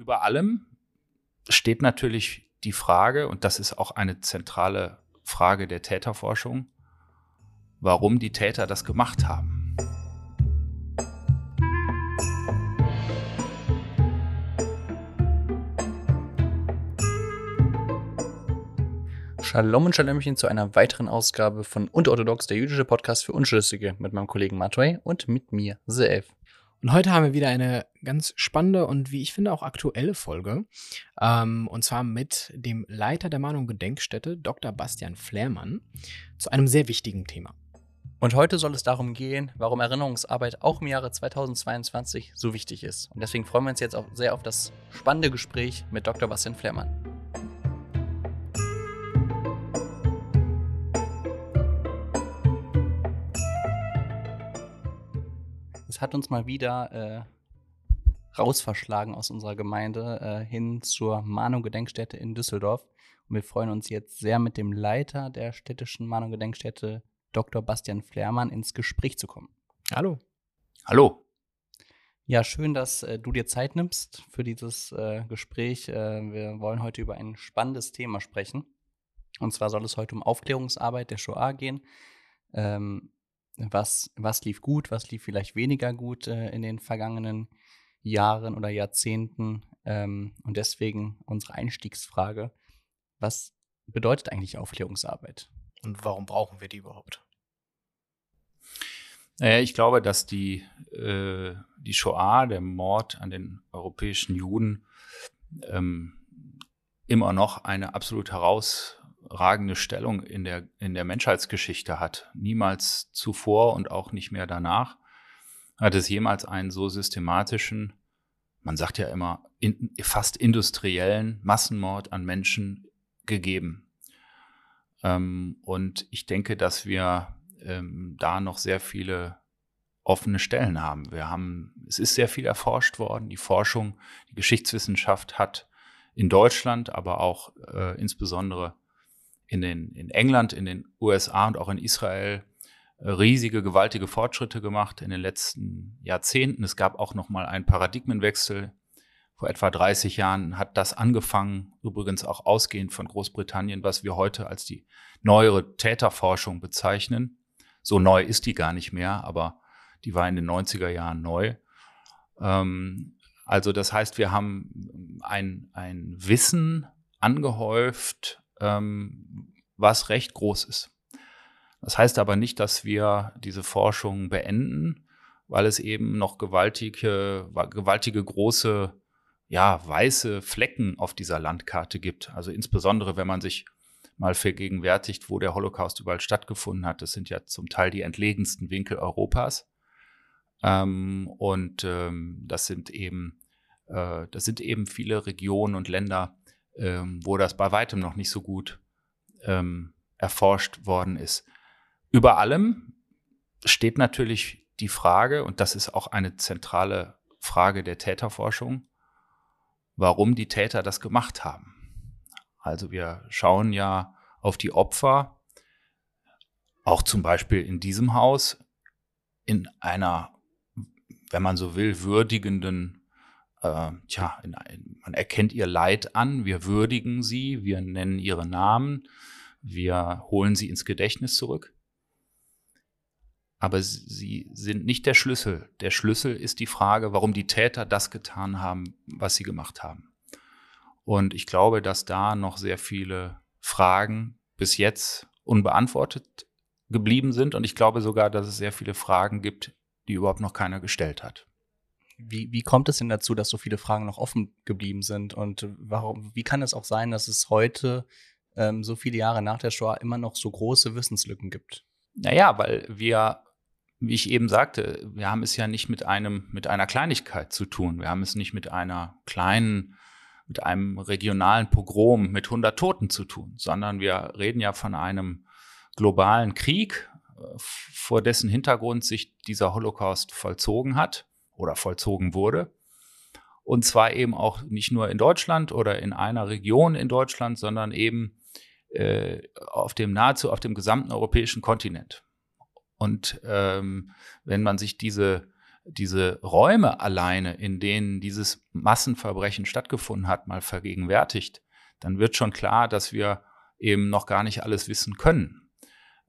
Über allem steht natürlich die Frage, und das ist auch eine zentrale Frage der Täterforschung, warum die Täter das gemacht haben. Shalom und Shalomchen zu einer weiteren Ausgabe von Unterorthodox, der jüdische Podcast für Unschlüssige mit meinem Kollegen Matway und mit mir, Seef. Und heute haben wir wieder eine ganz spannende und wie ich finde auch aktuelle Folge. Ähm, und zwar mit dem Leiter der Mahnung Gedenkstätte, Dr. Bastian Flährmann, zu einem sehr wichtigen Thema. Und heute soll es darum gehen, warum Erinnerungsarbeit auch im Jahre 2022 so wichtig ist. Und deswegen freuen wir uns jetzt auch sehr auf das spannende Gespräch mit Dr. Bastian Flährmann. Es hat uns mal wieder äh, rausverschlagen aus unserer Gemeinde äh, hin zur Mahnung-Gedenkstätte in Düsseldorf. Und wir freuen uns jetzt sehr, mit dem Leiter der städtischen Mahnung-Gedenkstätte, Dr. Bastian Flehrmann, ins Gespräch zu kommen. Hallo. Hallo. Ja, schön, dass äh, du dir Zeit nimmst für dieses äh, Gespräch. Äh, wir wollen heute über ein spannendes Thema sprechen. Und zwar soll es heute um Aufklärungsarbeit der Shoah gehen. Ähm, was, was lief gut, was lief vielleicht weniger gut äh, in den vergangenen Jahren oder Jahrzehnten. Ähm, und deswegen unsere Einstiegsfrage, was bedeutet eigentlich Aufklärungsarbeit? Und warum brauchen wir die überhaupt? Naja, ich glaube, dass die, äh, die Shoah, der Mord an den europäischen Juden, ähm, immer noch eine absolut heraus herausragende Stellung in der, in der Menschheitsgeschichte hat. Niemals zuvor und auch nicht mehr danach hat es jemals einen so systematischen, man sagt ja immer, in, fast industriellen Massenmord an Menschen gegeben. Ähm, und ich denke, dass wir ähm, da noch sehr viele offene Stellen haben. Wir haben, es ist sehr viel erforscht worden. Die Forschung, die Geschichtswissenschaft hat in Deutschland, aber auch äh, insbesondere in, den, in England, in den USA und auch in Israel äh, riesige, gewaltige Fortschritte gemacht in den letzten Jahrzehnten. Es gab auch noch mal einen Paradigmenwechsel. Vor etwa 30 Jahren hat das angefangen, übrigens auch ausgehend von Großbritannien, was wir heute als die neuere Täterforschung bezeichnen. So neu ist die gar nicht mehr, aber die war in den 90er Jahren neu. Ähm, also das heißt, wir haben ein, ein Wissen angehäuft, ähm, was recht groß ist. Das heißt aber nicht, dass wir diese Forschung beenden, weil es eben noch gewaltige, gewaltige große, ja, weiße Flecken auf dieser Landkarte gibt. Also insbesondere, wenn man sich mal vergegenwärtigt, wo der Holocaust überall stattgefunden hat. Das sind ja zum Teil die entlegensten Winkel Europas. Ähm, und ähm, das sind eben, äh, das sind eben viele Regionen und Länder, ähm, wo das bei weitem noch nicht so gut ähm, erforscht worden ist. Über allem steht natürlich die Frage, und das ist auch eine zentrale Frage der Täterforschung, warum die Täter das gemacht haben. Also wir schauen ja auf die Opfer, auch zum Beispiel in diesem Haus, in einer, wenn man so will, würdigenden äh, tja, in, in, man erkennt ihr Leid an, wir würdigen sie, wir nennen ihre Namen, wir holen sie ins Gedächtnis zurück. Aber sie sind nicht der Schlüssel. Der Schlüssel ist die Frage, warum die Täter das getan haben, was sie gemacht haben. Und ich glaube, dass da noch sehr viele Fragen bis jetzt unbeantwortet geblieben sind. Und ich glaube sogar, dass es sehr viele Fragen gibt, die überhaupt noch keiner gestellt hat. Wie, wie kommt es denn dazu, dass so viele Fragen noch offen geblieben sind? Und warum, wie kann es auch sein, dass es heute, ähm, so viele Jahre nach der Shoah, immer noch so große Wissenslücken gibt? Naja, weil wir, wie ich eben sagte, wir haben es ja nicht mit einem, mit einer Kleinigkeit zu tun. Wir haben es nicht mit einer kleinen, mit einem regionalen Pogrom mit 100 Toten zu tun, sondern wir reden ja von einem globalen Krieg, äh, vor dessen Hintergrund sich dieser Holocaust vollzogen hat oder vollzogen wurde. Und zwar eben auch nicht nur in Deutschland oder in einer Region in Deutschland, sondern eben äh, auf dem nahezu auf dem gesamten europäischen Kontinent. Und ähm, wenn man sich diese diese Räume alleine, in denen dieses Massenverbrechen stattgefunden hat, mal vergegenwärtigt, dann wird schon klar, dass wir eben noch gar nicht alles wissen können.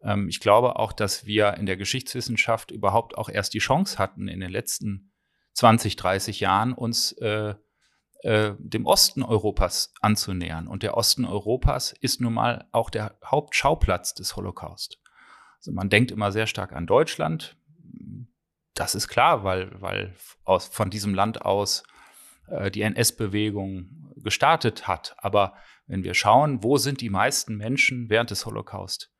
Ähm, ich glaube auch, dass wir in der Geschichtswissenschaft überhaupt auch erst die Chance hatten, in den letzten 20, 30 Jahren uns äh, äh, dem Osten Europas anzunähern. Und der Osten Europas ist nun mal auch der Hauptschauplatz des Holocaust. Also man denkt immer sehr stark an Deutschland. Das ist klar, weil, weil aus, von diesem Land aus äh, die NS-Bewegung gestartet hat. Aber wenn wir schauen, wo sind die meisten Menschen während des Holocaust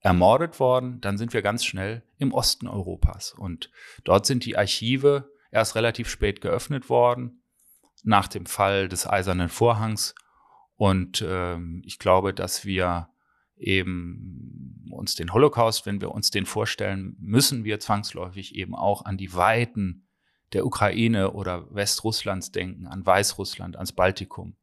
ermordet worden, dann sind wir ganz schnell im Osten Europas. Und dort sind die Archive erst relativ spät geöffnet worden, nach dem Fall des Eisernen Vorhangs. Und ähm, ich glaube, dass wir eben uns den Holocaust, wenn wir uns den vorstellen, müssen wir zwangsläufig eben auch an die Weiten der Ukraine oder Westrusslands denken, an Weißrussland, ans Baltikum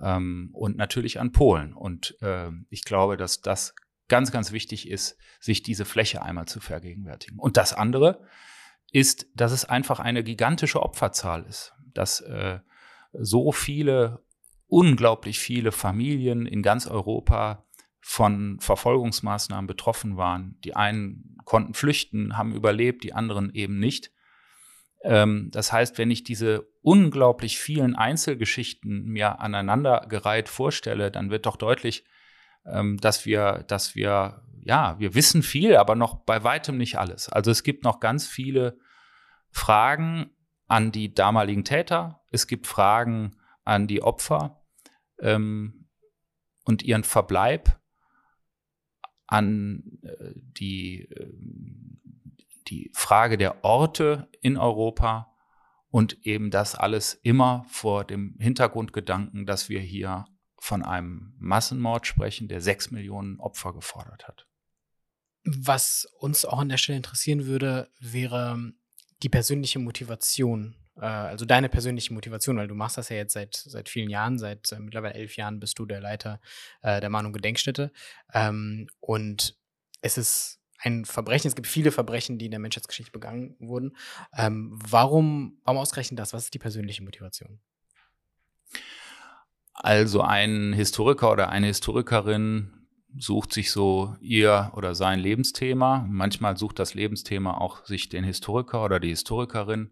ähm, und natürlich an Polen. Und äh, ich glaube, dass das ganz, ganz wichtig ist, sich diese Fläche einmal zu vergegenwärtigen. Und das andere ist, dass es einfach eine gigantische Opferzahl ist, dass äh, so viele, unglaublich viele Familien in ganz Europa von Verfolgungsmaßnahmen betroffen waren. Die einen konnten flüchten, haben überlebt, die anderen eben nicht. Ähm, das heißt, wenn ich diese unglaublich vielen Einzelgeschichten mir aneinandergereiht vorstelle, dann wird doch deutlich, ähm, dass wir, dass wir, ja, wir wissen viel, aber noch bei weitem nicht alles. Also es gibt noch ganz viele Fragen an die damaligen Täter, es gibt Fragen an die Opfer ähm, und ihren Verbleib, an äh, die, äh, die Frage der Orte in Europa und eben das alles immer vor dem Hintergrundgedanken, dass wir hier von einem Massenmord sprechen, der sechs Millionen Opfer gefordert hat. Was uns auch an der Stelle interessieren würde, wäre die persönliche Motivation. Äh, also deine persönliche Motivation, weil du machst das ja jetzt seit, seit vielen Jahren, seit mittlerweile elf Jahren bist du der Leiter äh, der Mahnung Gedenkstätte. Ähm, und es ist ein Verbrechen, es gibt viele Verbrechen, die in der Menschheitsgeschichte begangen wurden. Ähm, warum, warum ausgerechnet das? Was ist die persönliche Motivation? Also ein Historiker oder eine Historikerin sucht sich so ihr oder sein Lebensthema. Manchmal sucht das Lebensthema auch sich den Historiker oder die Historikerin.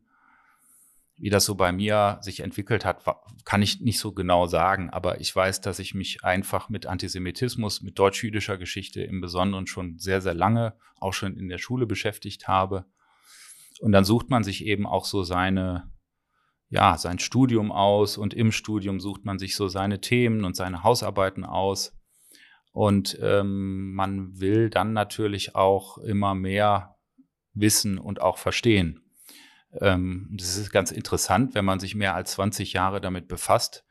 Wie das so bei mir sich entwickelt hat, kann ich nicht so genau sagen, aber ich weiß, dass ich mich einfach mit Antisemitismus, mit deutsch-jüdischer Geschichte im Besonderen schon sehr, sehr lange, auch schon in der Schule beschäftigt habe. Und dann sucht man sich eben auch so seine ja, sein Studium aus und im Studium sucht man sich so seine Themen und seine Hausarbeiten aus. Und ähm, man will dann natürlich auch immer mehr wissen und auch verstehen. Ähm, das ist ganz interessant, wenn man sich mehr als 20 Jahre damit befasst,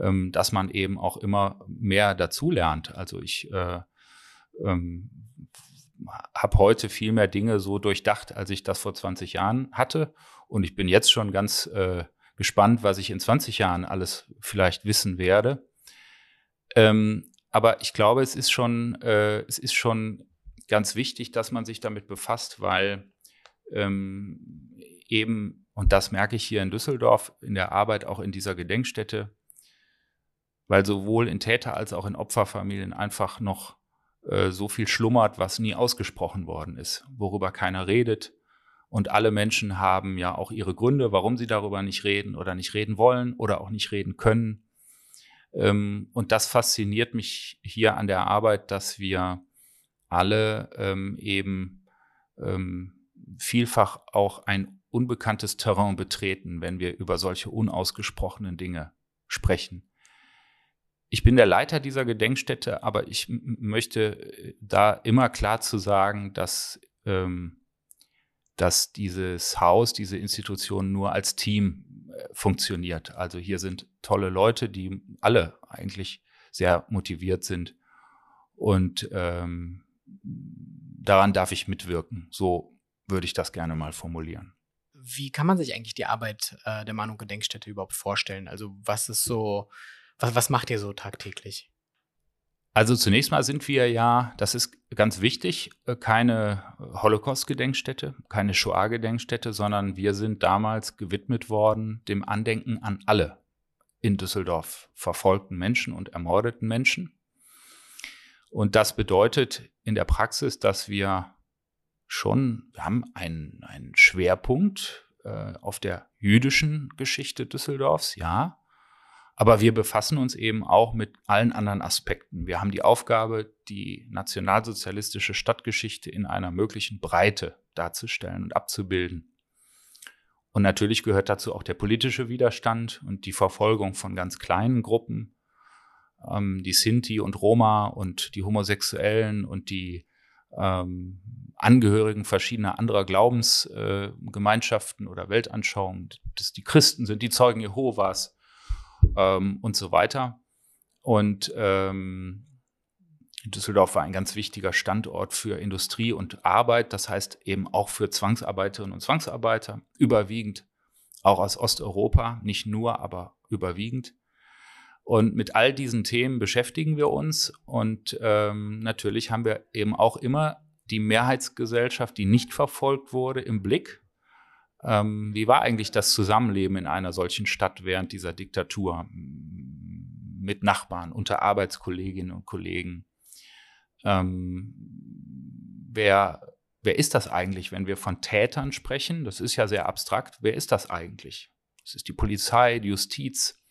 ähm, dass man eben auch immer mehr dazulernt. Also ich äh, ähm, habe heute viel mehr Dinge so durchdacht, als ich das vor 20 Jahren hatte. Und ich bin jetzt schon ganz äh, gespannt, was ich in 20 Jahren alles vielleicht wissen werde. Ähm, aber ich glaube, es ist schon, äh, es ist schon ganz wichtig, dass man sich damit befasst, weil ähm, eben, und das merke ich hier in Düsseldorf in der Arbeit, auch in dieser Gedenkstätte, weil sowohl in Täter- als auch in Opferfamilien einfach noch äh, so viel schlummert, was nie ausgesprochen worden ist, worüber keiner redet, und alle Menschen haben ja auch ihre Gründe, warum sie darüber nicht reden oder nicht reden wollen oder auch nicht reden können. Ähm, und das fasziniert mich hier an der Arbeit, dass wir alle ähm, eben ähm, vielfach auch ein unbekanntes Terrain betreten, wenn wir über solche unausgesprochenen Dinge sprechen. Ich bin der Leiter dieser Gedenkstätte, aber ich möchte äh, da immer klar zu sagen, dass ähm, dass dieses Haus, diese Institution nur als Team funktioniert. Also hier sind tolle Leute, die alle eigentlich sehr motiviert sind. Und ähm, daran darf ich mitwirken. So würde ich das gerne mal formulieren. Wie kann man sich eigentlich die Arbeit äh, der Mahnung Gedenkstätte überhaupt vorstellen? Also was ist so, was, was macht ihr so tagtäglich? Also zunächst mal sind wir ja, das ist ganz wichtig, äh, keine Holocaust-Gedenkstätte, keine Shoah-Gedenkstätte, sondern wir sind damals gewidmet worden dem Andenken an alle in Düsseldorf verfolgten Menschen und ermordeten Menschen. Und das bedeutet in der Praxis, dass wir schon, wir haben einen, einen Schwerpunkt äh, auf der jüdischen Geschichte Düsseldorfs, ja, aber wir befassen uns eben auch mit allen anderen Aspekten. Wir haben die Aufgabe, die nationalsozialistische Stadtgeschichte in einer möglichen Breite darzustellen und abzubilden. Und natürlich gehört dazu auch der politische Widerstand und die Verfolgung von ganz kleinen Gruppen, ähm, die Sinti und Roma und die Homosexuellen und die ähm, Angehörigen verschiedener anderer Glaubensgemeinschaften äh, oder Weltanschauungen, dass die Christen sind, die Zeugen Jehovas, ähm, und so weiter. Und ähm, Düsseldorf war ein ganz wichtiger Standort für Industrie und Arbeit, das heißt eben auch für Zwangsarbeiterinnen und Zwangsarbeiter, überwiegend auch aus Osteuropa, nicht nur, aber überwiegend. Und mit all diesen Themen beschäftigen wir uns und ähm, natürlich haben wir eben auch immer die Mehrheitsgesellschaft, die nicht verfolgt wurde, im Blick. Ähm, wie war eigentlich das Zusammenleben in einer solchen Stadt während dieser Diktatur mit Nachbarn, unter Arbeitskolleginnen und Kollegen? Ähm, wer, wer ist das eigentlich, wenn wir von Tätern sprechen? Das ist ja sehr abstrakt. Wer ist das eigentlich? Es ist die Polizei, die Justiz.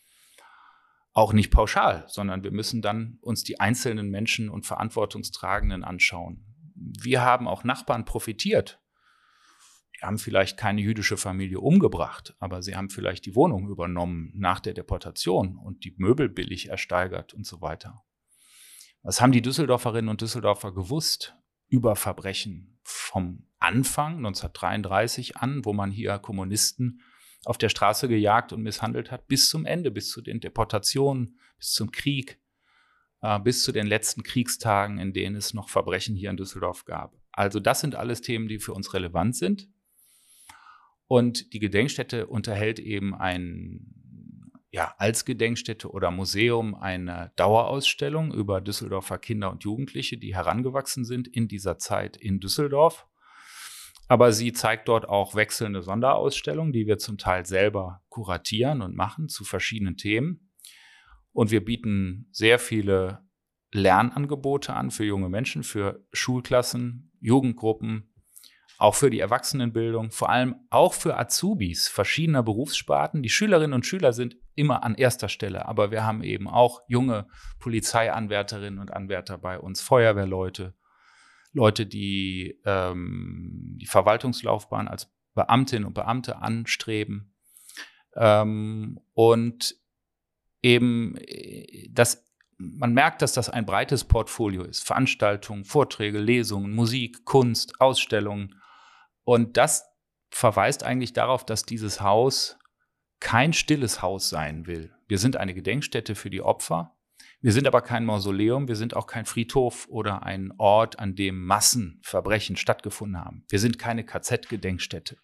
Auch nicht pauschal, sondern wir müssen dann uns die einzelnen Menschen und Verantwortungstragenden anschauen. Wir haben auch Nachbarn profitiert haben vielleicht keine jüdische Familie umgebracht, aber sie haben vielleicht die Wohnung übernommen nach der Deportation und die Möbel billig ersteigert und so weiter. Was haben die Düsseldorferinnen und Düsseldorfer gewusst über Verbrechen vom Anfang 1933 an, wo man hier Kommunisten auf der Straße gejagt und misshandelt hat, bis zum Ende, bis zu den Deportationen, bis zum Krieg, äh, bis zu den letzten Kriegstagen, in denen es noch Verbrechen hier in Düsseldorf gab. Also das sind alles Themen, die für uns relevant sind. Und die Gedenkstätte unterhält eben ein, ja, als Gedenkstätte oder Museum eine Dauerausstellung über Düsseldorfer Kinder und Jugendliche, die herangewachsen sind in dieser Zeit in Düsseldorf. Aber sie zeigt dort auch wechselnde Sonderausstellungen, die wir zum Teil selber kuratieren und machen zu verschiedenen Themen. Und wir bieten sehr viele Lernangebote an für junge Menschen, für Schulklassen, Jugendgruppen, auch für die Erwachsenenbildung, vor allem auch für Azubis verschiedener Berufssparten. Die Schülerinnen und Schüler sind immer an erster Stelle, aber wir haben eben auch junge Polizeianwärterinnen und Anwärter bei uns, Feuerwehrleute, Leute, die ähm, die Verwaltungslaufbahn als Beamtinnen und Beamte anstreben. Ähm, und eben äh, das man merkt, dass das ein breites Portfolio ist. Veranstaltungen, Vorträge, Lesungen, Musik, Kunst, Ausstellungen, und das verweist eigentlich darauf, dass dieses Haus kein stilles Haus sein will. Wir sind eine Gedenkstätte für die Opfer. Wir sind aber kein Mausoleum, wir sind auch kein Friedhof oder ein Ort, an dem Massenverbrechen stattgefunden haben. Wir sind keine KZ-Gedenkstätte,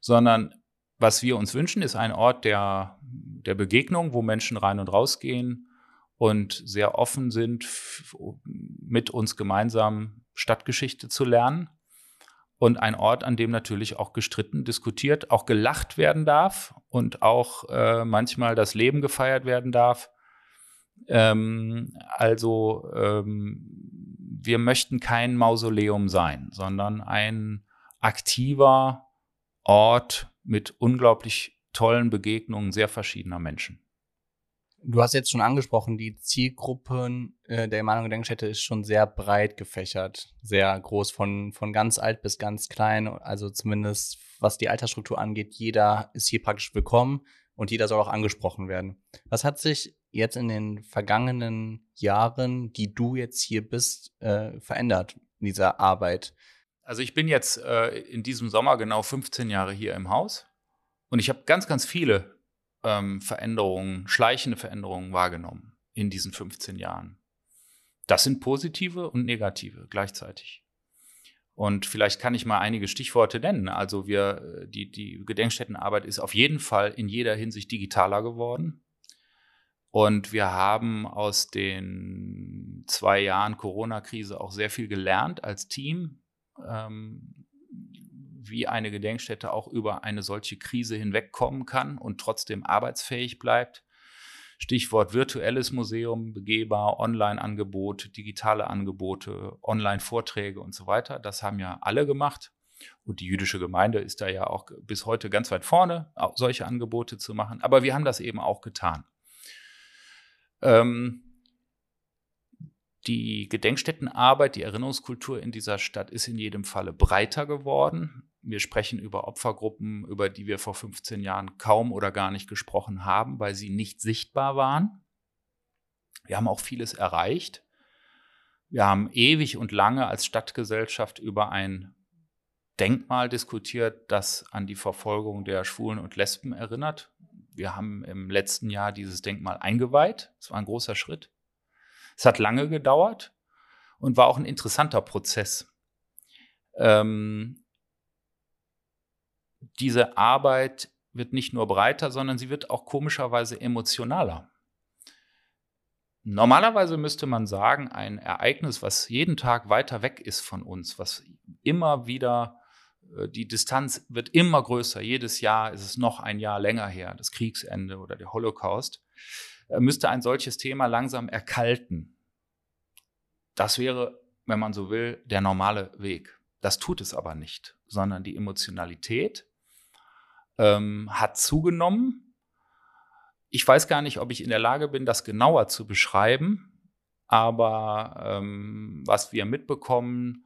sondern was wir uns wünschen, ist ein Ort der, der Begegnung, wo Menschen rein und rausgehen und sehr offen sind, mit uns gemeinsam Stadtgeschichte zu lernen und ein Ort, an dem natürlich auch gestritten, diskutiert, auch gelacht werden darf und auch äh, manchmal das Leben gefeiert werden darf. Ähm, also ähm, wir möchten kein Mausoleum sein, sondern ein aktiver Ort mit unglaublich tollen Begegnungen sehr verschiedener Menschen. Du hast jetzt schon angesprochen, die Zielgruppen äh, der Emanuel Gedenkstätte ist schon sehr breit gefächert, sehr groß, von, von ganz alt bis ganz klein. Also zumindest was die Altersstruktur angeht, jeder ist hier praktisch willkommen und jeder soll auch angesprochen werden. Was hat sich jetzt in den vergangenen Jahren, die du jetzt hier bist, äh, verändert in dieser Arbeit? Also ich bin jetzt äh, in diesem Sommer genau 15 Jahre hier im Haus und ich habe ganz, ganz viele ähm, Veränderungen, schleichende Veränderungen wahrgenommen in diesen 15 Jahren. Das sind positive und negative gleichzeitig. Und vielleicht kann ich mal einige Stichworte nennen. Also wir, die, die Gedenkstättenarbeit ist auf jeden Fall in jeder Hinsicht digitaler geworden. Und wir haben aus den zwei Jahren Corona-Krise auch sehr viel gelernt als Team, ähm, wie eine Gedenkstätte auch über eine solche Krise hinwegkommen kann und trotzdem arbeitsfähig bleibt. Stichwort virtuelles Museum, begehbar, Online-Angebote, digitale Angebote, Online-Vorträge und so weiter. Das haben ja alle gemacht. Und die jüdische Gemeinde ist da ja auch bis heute ganz weit vorne, solche Angebote zu machen. Aber wir haben das eben auch getan. Ähm, die Gedenkstättenarbeit, die Erinnerungskultur in dieser Stadt ist in jedem Falle breiter geworden. Wir sprechen über Opfergruppen, über die wir vor 15 Jahren kaum oder gar nicht gesprochen haben, weil sie nicht sichtbar waren. Wir haben auch vieles erreicht. Wir haben ewig und lange als Stadtgesellschaft über ein Denkmal diskutiert, das an die Verfolgung der Schwulen und Lesben erinnert. Wir haben im letzten Jahr dieses Denkmal eingeweiht. Es war ein großer Schritt. Es hat lange gedauert und war auch ein interessanter Prozess. Ähm, diese Arbeit wird nicht nur breiter, sondern sie wird auch komischerweise emotionaler. Normalerweise müsste man sagen, ein Ereignis, was jeden Tag weiter weg ist von uns, was immer wieder äh, die Distanz wird immer größer. Jedes Jahr ist es noch ein Jahr länger her, das Kriegsende oder der Holocaust. Äh, müsste ein solches Thema langsam erkalten. Das wäre, wenn man so will, der normale Weg. Das tut es aber nicht, sondern die Emotionalität ähm, hat zugenommen. Ich weiß gar nicht, ob ich in der Lage bin, das genauer zu beschreiben, aber ähm, was wir mitbekommen,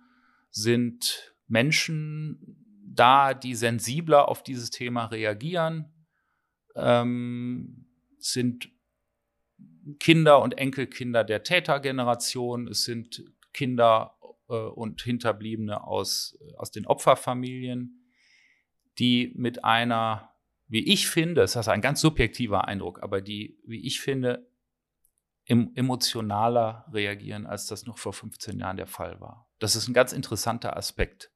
sind Menschen da, die sensibler auf dieses Thema reagieren, ähm, sind Kinder und Enkelkinder der Tätergeneration, es sind Kinder äh, und Hinterbliebene aus, aus den Opferfamilien, die mit einer, wie ich finde, das ist ein ganz subjektiver Eindruck, aber die, wie ich finde, emotionaler reagieren, als das noch vor 15 Jahren der Fall war. Das ist ein ganz interessanter Aspekt.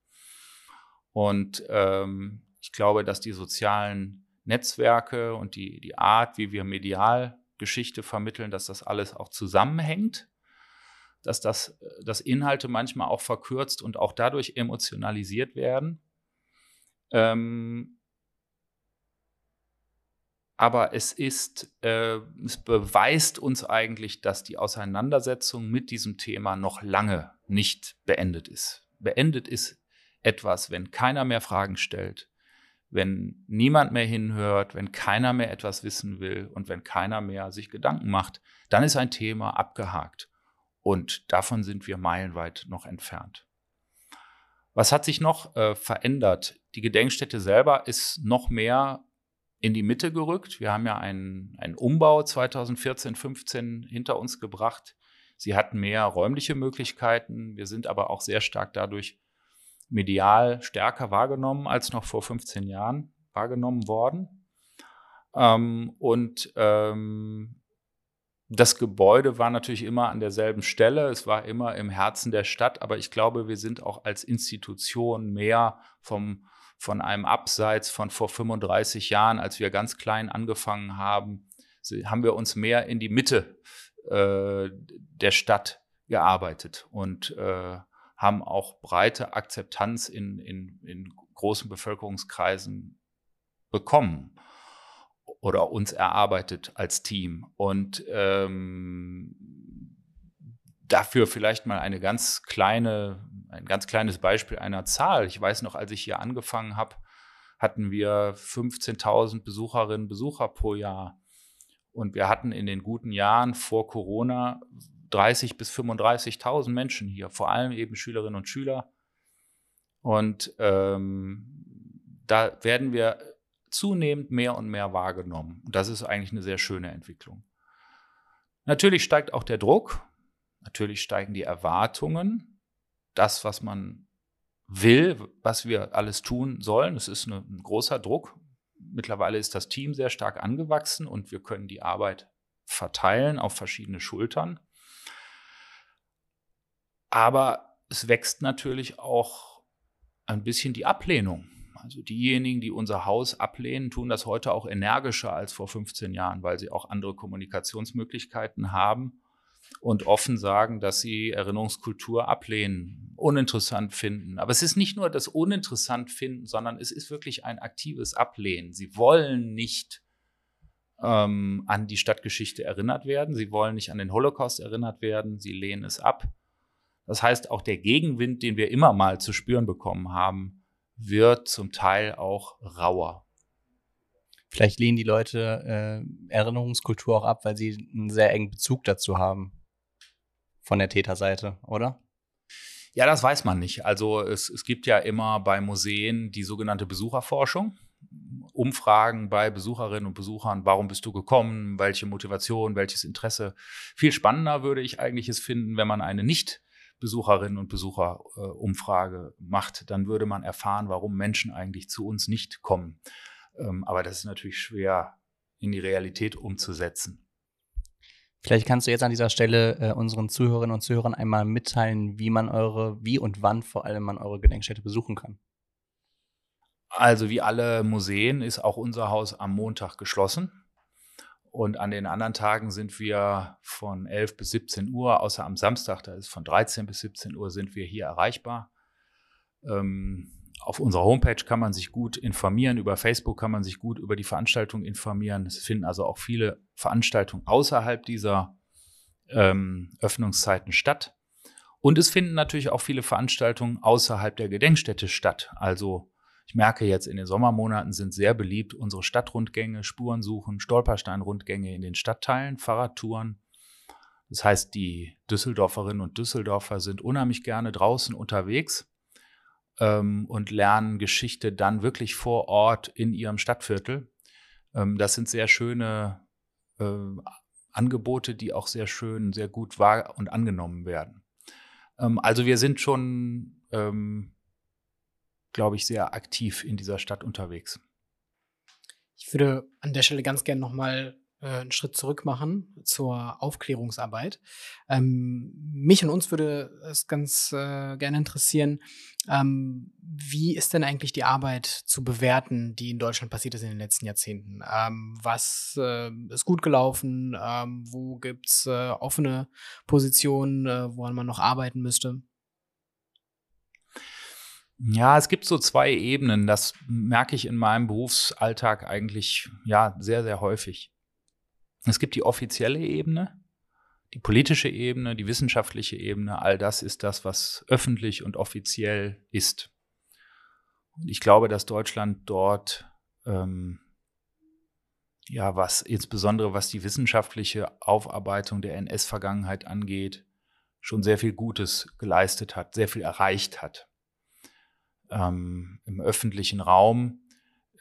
Und ähm, ich glaube, dass die sozialen Netzwerke und die, die Art, wie wir medial Geschichte vermitteln, dass das alles auch zusammenhängt, dass, das, dass Inhalte manchmal auch verkürzt und auch dadurch emotionalisiert werden. Ähm, aber es ist, äh, es beweist uns eigentlich, dass die Auseinandersetzung mit diesem Thema noch lange nicht beendet ist. Beendet ist etwas, wenn keiner mehr Fragen stellt, wenn niemand mehr hinhört, wenn keiner mehr etwas wissen will und wenn keiner mehr sich Gedanken macht, dann ist ein Thema abgehakt. Und davon sind wir meilenweit noch entfernt. Was hat sich noch äh, verändert? Die Gedenkstätte selber ist noch mehr in die Mitte gerückt. Wir haben ja einen, einen Umbau 2014, 15 hinter uns gebracht. Sie hatten mehr räumliche Möglichkeiten. Wir sind aber auch sehr stark dadurch medial stärker wahrgenommen als noch vor 15 Jahren wahrgenommen worden. Ähm, und ähm, das Gebäude war natürlich immer an derselben Stelle, es war immer im Herzen der Stadt, aber ich glaube, wir sind auch als Institution mehr vom, von einem Abseits von vor 35 Jahren, als wir ganz klein angefangen haben, haben wir uns mehr in die Mitte äh, der Stadt gearbeitet und äh, haben auch breite Akzeptanz in, in, in großen Bevölkerungskreisen bekommen oder uns erarbeitet als Team. Und ähm, dafür vielleicht mal eine ganz kleine, ein ganz kleines Beispiel einer Zahl. Ich weiß noch, als ich hier angefangen habe, hatten wir 15.000 Besucherinnen und Besucher pro Jahr. Und wir hatten in den guten Jahren vor Corona 30 bis 35.000 Menschen hier, vor allem eben Schülerinnen und Schüler. Und ähm, da werden wir zunehmend mehr und mehr wahrgenommen. Und das ist eigentlich eine sehr schöne Entwicklung. Natürlich steigt auch der Druck, natürlich steigen die Erwartungen, das, was man will, was wir alles tun sollen. Es ist ein großer Druck. Mittlerweile ist das Team sehr stark angewachsen und wir können die Arbeit verteilen auf verschiedene Schultern. Aber es wächst natürlich auch ein bisschen die Ablehnung. Also diejenigen, die unser Haus ablehnen, tun das heute auch energischer als vor 15 Jahren, weil sie auch andere Kommunikationsmöglichkeiten haben und offen sagen, dass sie Erinnerungskultur ablehnen, uninteressant finden. Aber es ist nicht nur das uninteressant finden, sondern es ist wirklich ein aktives Ablehnen. Sie wollen nicht ähm, an die Stadtgeschichte erinnert werden, sie wollen nicht an den Holocaust erinnert werden, sie lehnen es ab. Das heißt, auch der Gegenwind, den wir immer mal zu spüren bekommen haben, wird zum Teil auch rauer. Vielleicht lehnen die Leute äh, Erinnerungskultur auch ab, weil sie einen sehr engen Bezug dazu haben von der Täterseite, oder? Ja, das weiß man nicht. Also es, es gibt ja immer bei Museen die sogenannte Besucherforschung. Umfragen bei Besucherinnen und Besuchern, warum bist du gekommen, welche Motivation, welches Interesse. Viel spannender würde ich eigentlich es finden, wenn man eine nicht Besucherinnen und Besucherumfrage äh, macht, dann würde man erfahren, warum Menschen eigentlich zu uns nicht kommen. Ähm, aber das ist natürlich schwer in die Realität umzusetzen. Vielleicht kannst du jetzt an dieser Stelle äh, unseren Zuhörerinnen und Zuhörern einmal mitteilen, wie man eure, wie und wann vor allem man eure Gedenkstätte besuchen kann. Also wie alle Museen ist auch unser Haus am Montag geschlossen. Und an den anderen Tagen sind wir von 11 bis 17 Uhr, außer am Samstag, da ist von 13 bis 17 Uhr, sind wir hier erreichbar. Ähm, auf unserer Homepage kann man sich gut informieren, über Facebook kann man sich gut über die Veranstaltung informieren. Es finden also auch viele Veranstaltungen außerhalb dieser ähm, Öffnungszeiten statt. Und es finden natürlich auch viele Veranstaltungen außerhalb der Gedenkstätte statt. Also ich merke jetzt, in den Sommermonaten sind sehr beliebt unsere Stadtrundgänge, Spurensuchen, Stolpersteinrundgänge in den Stadtteilen, Fahrradtouren. Das heißt, die Düsseldorferinnen und Düsseldorfer sind unheimlich gerne draußen unterwegs ähm, und lernen Geschichte dann wirklich vor Ort in ihrem Stadtviertel. Ähm, das sind sehr schöne äh, Angebote, die auch sehr schön, sehr gut wahr und angenommen werden. Ähm, also wir sind schon, ähm, glaube ich, sehr aktiv in dieser Stadt unterwegs. Ich würde an der Stelle ganz gerne nochmal einen Schritt zurück machen zur Aufklärungsarbeit. Ähm, mich und uns würde es ganz äh, gerne interessieren, ähm, wie ist denn eigentlich die Arbeit zu bewerten, die in Deutschland passiert ist in den letzten Jahrzehnten? Ähm, was äh, ist gut gelaufen? Ähm, wo gibt es äh, offene Positionen, äh, woran man noch arbeiten müsste? Ja, es gibt so zwei Ebenen. Das merke ich in meinem Berufsalltag eigentlich ja sehr, sehr häufig. Es gibt die offizielle Ebene, die politische Ebene, die wissenschaftliche Ebene. All das ist das, was öffentlich und offiziell ist. Und ich glaube, dass Deutschland dort, ähm, ja, was insbesondere was die wissenschaftliche Aufarbeitung der NS-Vergangenheit angeht, schon sehr viel Gutes geleistet hat, sehr viel erreicht hat. Ähm, Im öffentlichen Raum,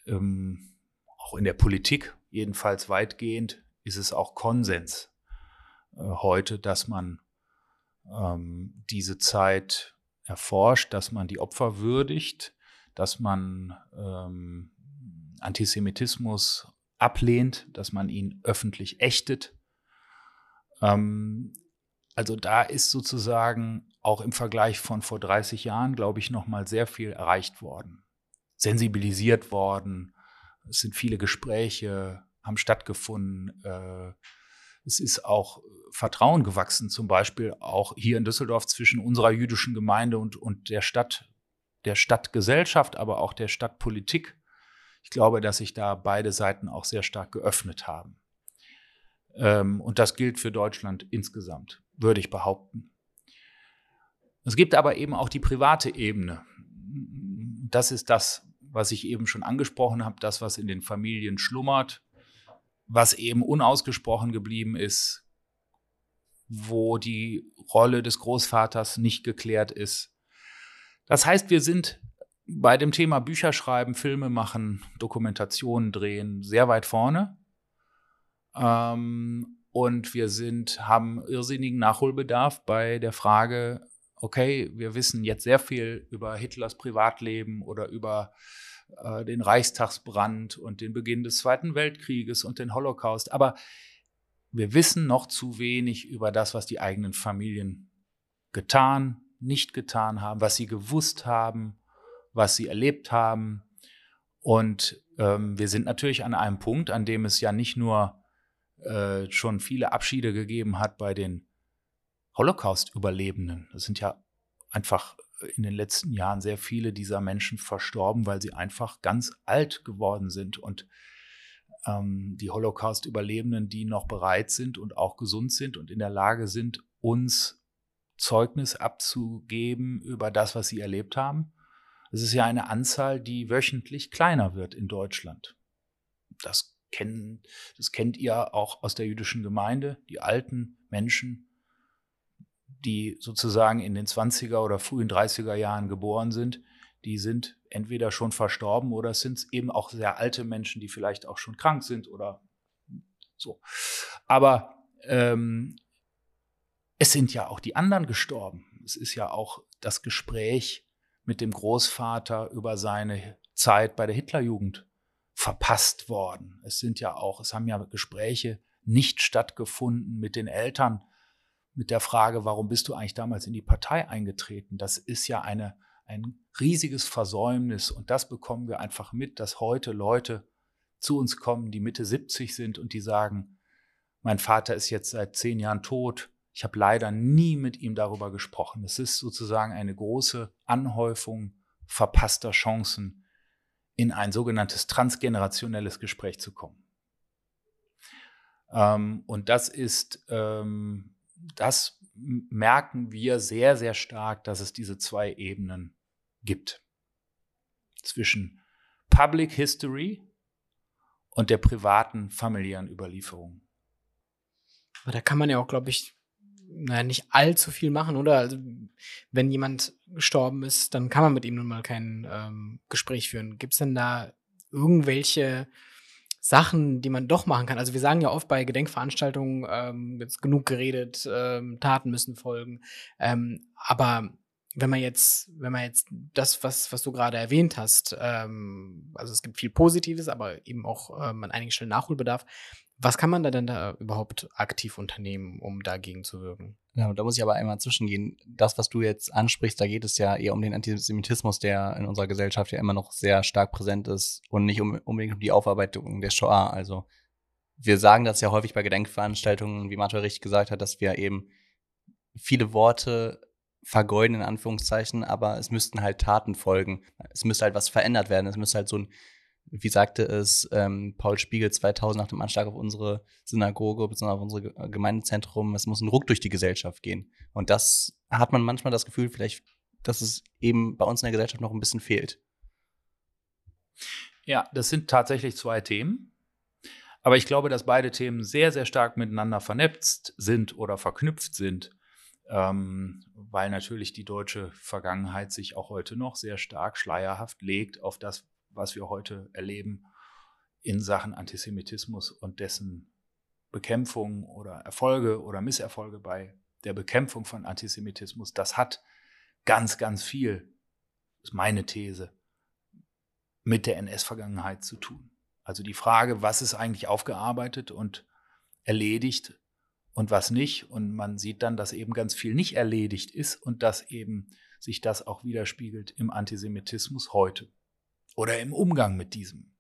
ähm, auch in der Politik, jedenfalls weitgehend, ist es auch Konsens äh, heute, dass man ähm, diese Zeit erforscht, dass man die Opfer würdigt, dass man ähm, Antisemitismus ablehnt, dass man ihn öffentlich ächtet. Ähm, also da ist sozusagen auch im Vergleich von vor 30 Jahren, glaube ich, noch mal sehr viel erreicht worden, sensibilisiert worden. Es sind viele Gespräche haben stattgefunden. Äh, es ist auch Vertrauen gewachsen, zum Beispiel auch hier in Düsseldorf zwischen unserer jüdischen Gemeinde und, und der Stadt, der Stadtgesellschaft, aber auch der Stadtpolitik. Ich glaube, dass sich da beide Seiten auch sehr stark geöffnet haben. Ähm, und das gilt für Deutschland insgesamt, würde ich behaupten. Es gibt aber eben auch die private Ebene. Das ist das, was ich eben schon angesprochen habe, das, was in den Familien schlummert, was eben unausgesprochen geblieben ist, wo die Rolle des Großvaters nicht geklärt ist. Das heißt, wir sind bei dem Thema Bücherschreiben, Filme machen, Dokumentationen drehen sehr weit vorne. Ähm, und wir sind, haben irrsinnigen Nachholbedarf bei der Frage, okay, wir wissen jetzt sehr viel über Hitlers Privatleben oder über äh, den Reichstagsbrand und den Beginn des Zweiten Weltkrieges und den Holocaust. Aber wir wissen noch zu wenig über das, was die eigenen Familien getan, nicht getan haben, was sie gewusst haben, was sie erlebt haben. Und ähm, wir sind natürlich an einem Punkt, an dem es ja nicht nur äh, schon viele Abschiede gegeben hat bei den Holocaust-Überlebenden. Das sind ja einfach in den letzten Jahren sehr viele dieser Menschen verstorben, weil sie einfach ganz alt geworden sind. Und ähm, die Holocaust-Überlebenden, die noch bereit sind und auch gesund sind und in der Lage sind, uns Zeugnis abzugeben über das, was sie erlebt haben. Es ist ja eine Anzahl, die wöchentlich kleiner wird in Deutschland. Das, kennen, das kennt ihr auch aus der jüdischen Gemeinde, die alten Menschen, die sozusagen in den 20er oder frühen 30er Jahren geboren sind, die sind entweder schon verstorben oder es sind eben auch sehr alte Menschen, die vielleicht auch schon krank sind oder so. Aber ähm, es sind ja auch die anderen gestorben. Es ist ja auch das Gespräch mit dem Großvater über seine Zeit bei der Hitlerjugend verpasst worden. Es sind ja auch, es haben ja Gespräche nicht stattgefunden mit den Eltern mit der Frage, warum bist du eigentlich damals in die Partei eingetreten? Das ist ja eine, ein riesiges Versäumnis und das bekommen wir einfach mit, dass heute Leute zu uns kommen, die Mitte 70 sind und die sagen, mein Vater ist jetzt seit zehn Jahren tot. Ich habe leider nie mit ihm darüber gesprochen. Es ist sozusagen eine große Anhäufung verpasster Chancen, in ein sogenanntes transgenerationelles Gespräch zu kommen. Ähm, und das ist ähm, das merken wir sehr, sehr stark, dass es diese zwei Ebenen gibt. Zwischen Public History und der privaten familiären Überlieferung. Aber da kann man ja auch, glaube ich, naja, nicht allzu viel machen, oder? Also, wenn jemand gestorben ist, dann kann man mit ihm nun mal kein ähm, Gespräch führen. Gibt es denn da irgendwelche Sachen, die man doch machen kann. Also wir sagen ja oft bei Gedenkveranstaltungen, ähm, jetzt genug geredet, ähm, Taten müssen folgen. Ähm, aber wenn man jetzt, wenn man jetzt das, was, was du gerade erwähnt hast, ähm, also es gibt viel Positives, aber eben auch ähm, an einigen Stellen Nachholbedarf. Was kann man da denn da überhaupt aktiv unternehmen, um dagegen zu wirken? Ja, da muss ich aber einmal zwischengehen. Das, was du jetzt ansprichst, da geht es ja eher um den Antisemitismus, der in unserer Gesellschaft ja immer noch sehr stark präsent ist und nicht um, unbedingt um die Aufarbeitung der Shoah. Also wir sagen das ja häufig bei Gedenkveranstaltungen, wie Martha richtig gesagt hat, dass wir eben viele Worte vergeuden, in Anführungszeichen, aber es müssten halt Taten folgen. Es müsste halt was verändert werden. Es müsste halt so ein wie sagte es ähm, Paul Spiegel 2000 nach dem Anschlag auf unsere Synagoge bzw. auf unser äh, Gemeindezentrum, es muss ein Ruck durch die Gesellschaft gehen. Und das hat man manchmal das Gefühl, vielleicht, dass es eben bei uns in der Gesellschaft noch ein bisschen fehlt. Ja, das sind tatsächlich zwei Themen. Aber ich glaube, dass beide Themen sehr, sehr stark miteinander vernetzt sind oder verknüpft sind, ähm, weil natürlich die deutsche Vergangenheit sich auch heute noch sehr stark schleierhaft legt auf das, was wir heute erleben in Sachen Antisemitismus und dessen Bekämpfung oder Erfolge oder Misserfolge bei der Bekämpfung von Antisemitismus, das hat ganz, ganz viel, ist meine These, mit der NS-Vergangenheit zu tun. Also die Frage, was ist eigentlich aufgearbeitet und erledigt und was nicht. Und man sieht dann, dass eben ganz viel nicht erledigt ist und dass eben sich das auch widerspiegelt im Antisemitismus heute oder im Umgang mit diesem.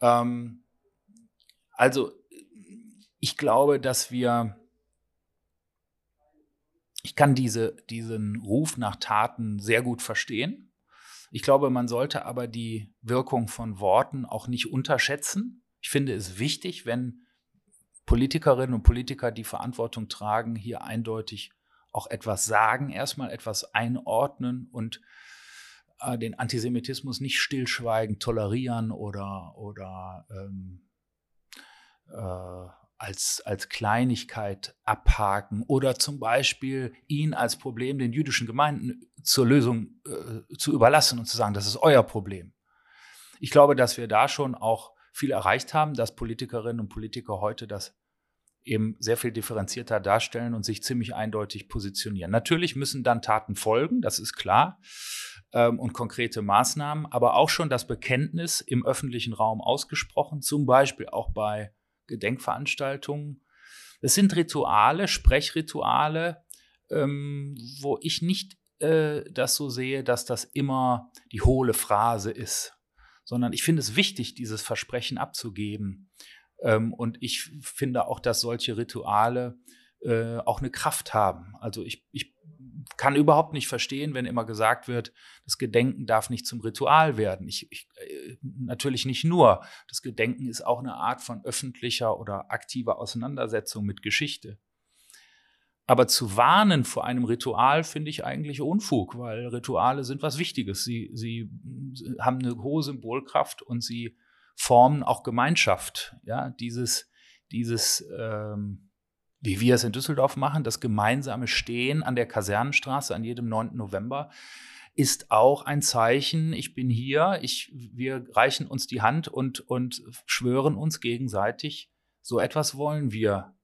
Ähm, also ich glaube, dass wir, ich kann diese, diesen Ruf nach Taten sehr gut verstehen. Ich glaube, man sollte aber die Wirkung von Worten auch nicht unterschätzen. Ich finde es wichtig, wenn Politikerinnen und Politiker die Verantwortung tragen, hier eindeutig auch etwas sagen, erstmal etwas einordnen und äh, den Antisemitismus nicht stillschweigend tolerieren oder, oder ähm, äh, als, als Kleinigkeit abhaken oder zum Beispiel ihn als Problem den jüdischen Gemeinden zur Lösung äh, zu überlassen und zu sagen, das ist euer Problem. Ich glaube, dass wir da schon auch viel erreicht haben, dass Politikerinnen und Politiker heute das eben sehr viel differenzierter darstellen und sich ziemlich eindeutig positionieren. Natürlich müssen dann Taten folgen, das ist klar ähm, und konkrete Maßnahmen, aber auch schon das Bekenntnis im öffentlichen Raum ausgesprochen, zum Beispiel auch bei Gedenkveranstaltungen. Es sind Rituale, Sprechrituale, ähm, wo ich nicht äh, das so sehe, dass das immer die hohle Phrase ist, sondern ich finde es wichtig, dieses Versprechen abzugeben. Ähm, und ich finde auch, dass solche Rituale äh, auch eine Kraft haben. Also ich, ich kann überhaupt nicht verstehen, wenn immer gesagt wird, das Gedenken darf nicht zum Ritual werden. Ich, ich, äh, natürlich nicht nur. Das Gedenken ist auch eine Art von öffentlicher oder aktiver Auseinandersetzung mit Geschichte. Aber zu warnen vor einem Ritual finde ich eigentlich Unfug, weil Rituale sind was Wichtiges. Sie, sie haben eine hohe Symbolkraft und sie formen auch Gemeinschaft. Ja, dieses, dieses ähm, wie wir es in Düsseldorf machen, das gemeinsame Stehen an der Kasernenstraße an jedem 9. November, ist auch ein Zeichen, ich bin hier, ich, wir reichen uns die Hand und, und schwören uns gegenseitig, so etwas wollen wir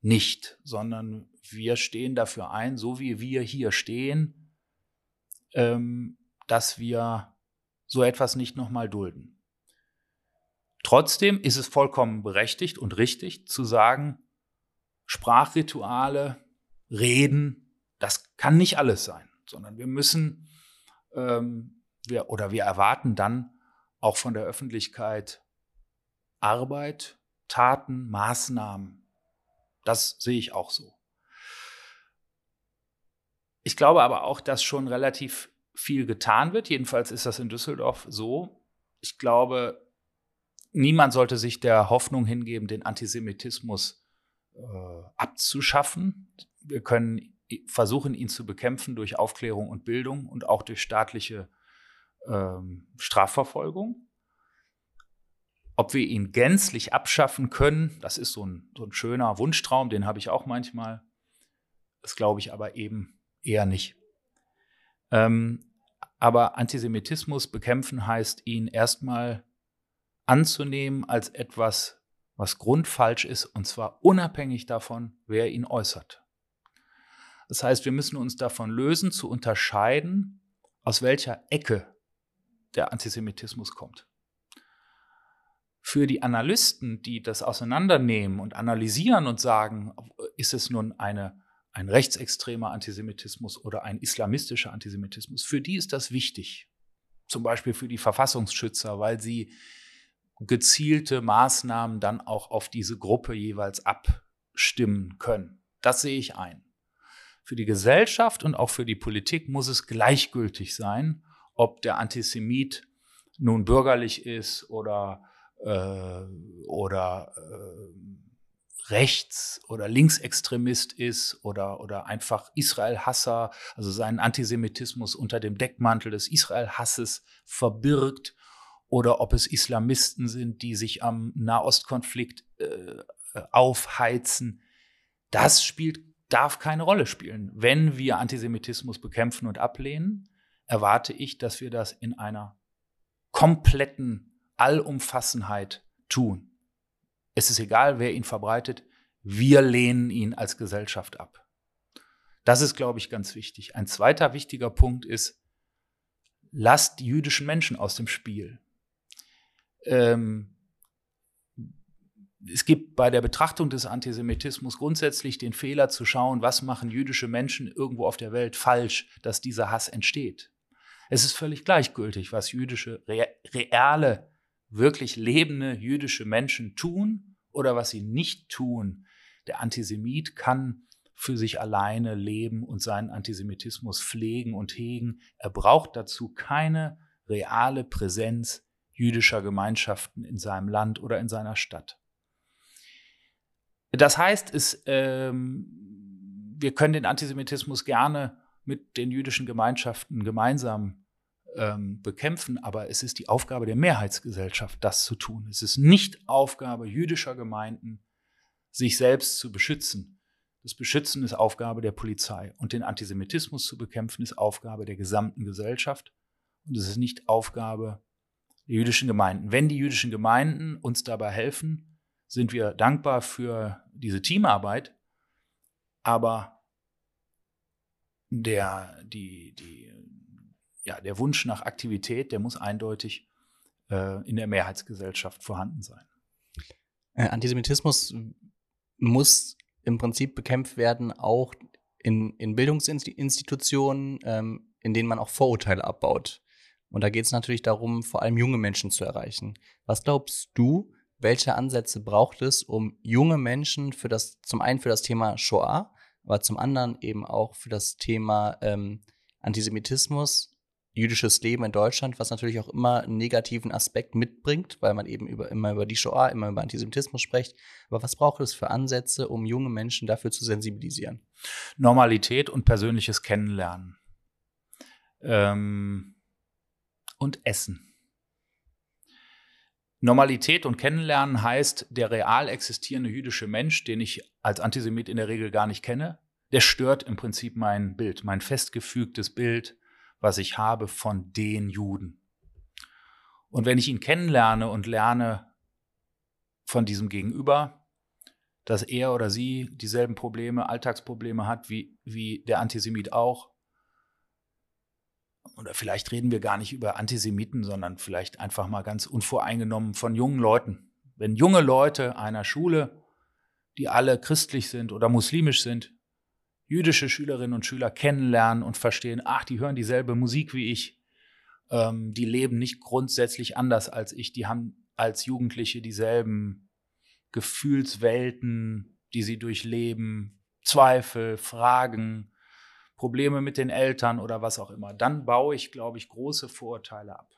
nicht, sondern wir stehen dafür ein, so wie wir hier stehen, ähm, dass wir so etwas nicht nochmal dulden. Trotzdem ist es vollkommen berechtigt und richtig zu sagen, Sprachrituale, Reden, das kann nicht alles sein, sondern wir müssen ähm, wir, oder wir erwarten dann auch von der Öffentlichkeit Arbeit, Taten, Maßnahmen. Das sehe ich auch so. Ich glaube aber auch, dass schon relativ viel getan wird. Jedenfalls ist das in Düsseldorf so. Ich glaube, niemand sollte sich der Hoffnung hingeben, den Antisemitismus äh, abzuschaffen. Wir können versuchen, ihn zu bekämpfen durch Aufklärung und Bildung und auch durch staatliche ähm, Strafverfolgung. Ob wir ihn gänzlich abschaffen können, das ist so ein, so ein schöner Wunschtraum, den habe ich auch manchmal. Das glaube ich aber eben eher nicht. Ähm, aber Antisemitismus bekämpfen heißt, ihn erstmal anzunehmen als etwas was grundfalsch ist, und zwar unabhängig davon, wer ihn äußert. Das heißt, wir müssen uns davon lösen, zu unterscheiden, aus welcher Ecke der Antisemitismus kommt. Für die Analysten, die das auseinandernehmen und analysieren und sagen, ist es nun eine, ein rechtsextremer Antisemitismus oder ein islamistischer Antisemitismus, für die ist das wichtig. Zum Beispiel für die Verfassungsschützer, weil sie gezielte Maßnahmen dann auch auf diese Gruppe jeweils abstimmen können. Das sehe ich ein. Für die Gesellschaft und auch für die Politik muss es gleichgültig sein, ob der Antisemit nun bürgerlich ist oder, äh, oder äh, rechts- oder linksextremist ist oder, oder einfach Israel-Hasser, also seinen Antisemitismus unter dem Deckmantel des Israel-Hasses verbirgt oder ob es Islamisten sind, die sich am Nahostkonflikt äh, aufheizen. Das spielt, darf keine Rolle spielen. Wenn wir Antisemitismus bekämpfen und ablehnen, erwarte ich, dass wir das in einer kompletten Allumfassenheit tun. Es ist egal, wer ihn verbreitet, wir lehnen ihn als Gesellschaft ab. Das ist, glaube ich, ganz wichtig. Ein zweiter wichtiger Punkt ist, lasst die jüdischen Menschen aus dem Spiel ähm, es gibt bei der Betrachtung des Antisemitismus grundsätzlich den Fehler zu schauen, was machen jüdische Menschen irgendwo auf der Welt falsch, dass dieser Hass entsteht. Es ist völlig gleichgültig, was jüdische, reale, wirklich lebende jüdische Menschen tun oder was sie nicht tun. Der Antisemit kann für sich alleine leben und seinen Antisemitismus pflegen und hegen. Er braucht dazu keine reale Präsenz jüdischer Gemeinschaften in seinem Land oder in seiner Stadt. Das heißt, es, ähm, wir können den Antisemitismus gerne mit den jüdischen Gemeinschaften gemeinsam ähm, bekämpfen, aber es ist die Aufgabe der Mehrheitsgesellschaft, das zu tun. Es ist nicht Aufgabe jüdischer Gemeinden, sich selbst zu beschützen. Das Beschützen ist Aufgabe der Polizei und den Antisemitismus zu bekämpfen ist Aufgabe der gesamten Gesellschaft und es ist nicht Aufgabe die jüdischen Gemeinden. Wenn die jüdischen Gemeinden uns dabei helfen, sind wir dankbar für diese Teamarbeit. Aber der, die, die, ja, der Wunsch nach Aktivität, der muss eindeutig äh, in der Mehrheitsgesellschaft vorhanden sein. Äh, Antisemitismus muss im Prinzip bekämpft werden, auch in, in Bildungsinstitutionen, ähm, in denen man auch Vorurteile abbaut. Und da geht es natürlich darum, vor allem junge Menschen zu erreichen. Was glaubst du, welche Ansätze braucht es, um junge Menschen für das, zum einen für das Thema Shoah, aber zum anderen eben auch für das Thema ähm, Antisemitismus, jüdisches Leben in Deutschland, was natürlich auch immer einen negativen Aspekt mitbringt, weil man eben über, immer über die Shoah, immer über Antisemitismus spricht. Aber was braucht es für Ansätze, um junge Menschen dafür zu sensibilisieren? Normalität und persönliches Kennenlernen. Ähm, und Essen. Normalität und Kennenlernen heißt, der real existierende jüdische Mensch, den ich als Antisemit in der Regel gar nicht kenne, der stört im Prinzip mein Bild, mein festgefügtes Bild, was ich habe von den Juden. Und wenn ich ihn kennenlerne und lerne von diesem Gegenüber, dass er oder sie dieselben Probleme, Alltagsprobleme hat wie, wie der Antisemit auch, oder vielleicht reden wir gar nicht über Antisemiten, sondern vielleicht einfach mal ganz unvoreingenommen von jungen Leuten. Wenn junge Leute einer Schule, die alle christlich sind oder muslimisch sind, jüdische Schülerinnen und Schüler kennenlernen und verstehen, ach, die hören dieselbe Musik wie ich, ähm, die leben nicht grundsätzlich anders als ich, die haben als Jugendliche dieselben Gefühlswelten, die sie durchleben, Zweifel, Fragen, Probleme mit den Eltern oder was auch immer, dann baue ich, glaube ich, große Vorurteile ab.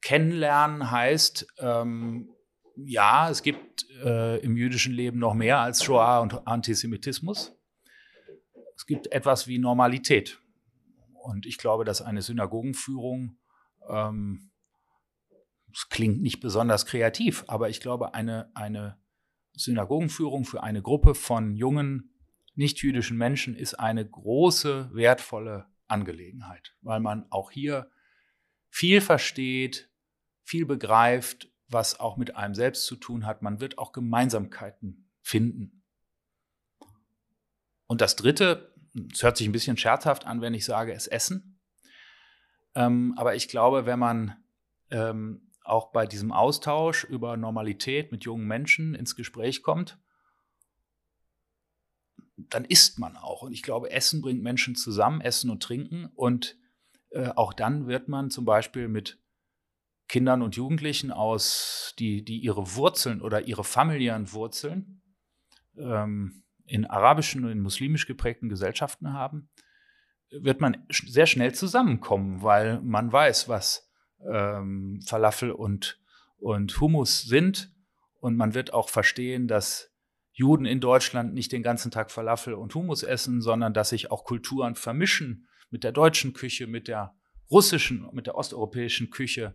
Kennenlernen heißt, ähm, ja, es gibt äh, im jüdischen Leben noch mehr als Shoah und Antisemitismus. Es gibt etwas wie Normalität. Und ich glaube, dass eine Synagogenführung, ähm, es klingt nicht besonders kreativ, aber ich glaube, eine, eine Synagogenführung für eine Gruppe von jungen nichtjüdischen Menschen ist eine große, wertvolle Angelegenheit, weil man auch hier viel versteht, viel begreift, was auch mit einem selbst zu tun hat. Man wird auch Gemeinsamkeiten finden. Und das Dritte, es hört sich ein bisschen scherzhaft an, wenn ich sage, es Essen. Ähm, aber ich glaube, wenn man ähm, auch bei diesem Austausch über Normalität mit jungen Menschen ins Gespräch kommt, dann isst man auch. Und ich glaube, Essen bringt Menschen zusammen, Essen und Trinken. Und äh, auch dann wird man zum Beispiel mit Kindern und Jugendlichen aus, die, die ihre Wurzeln oder ihre familiären Wurzeln ähm, in arabischen und in muslimisch geprägten Gesellschaften haben, wird man sehr schnell zusammenkommen, weil man weiß, was ähm, Falafel und, und Hummus sind. Und man wird auch verstehen, dass Juden in Deutschland nicht den ganzen Tag Falafel und Hummus essen, sondern dass sich auch Kulturen vermischen mit der deutschen Küche, mit der russischen, mit der osteuropäischen Küche.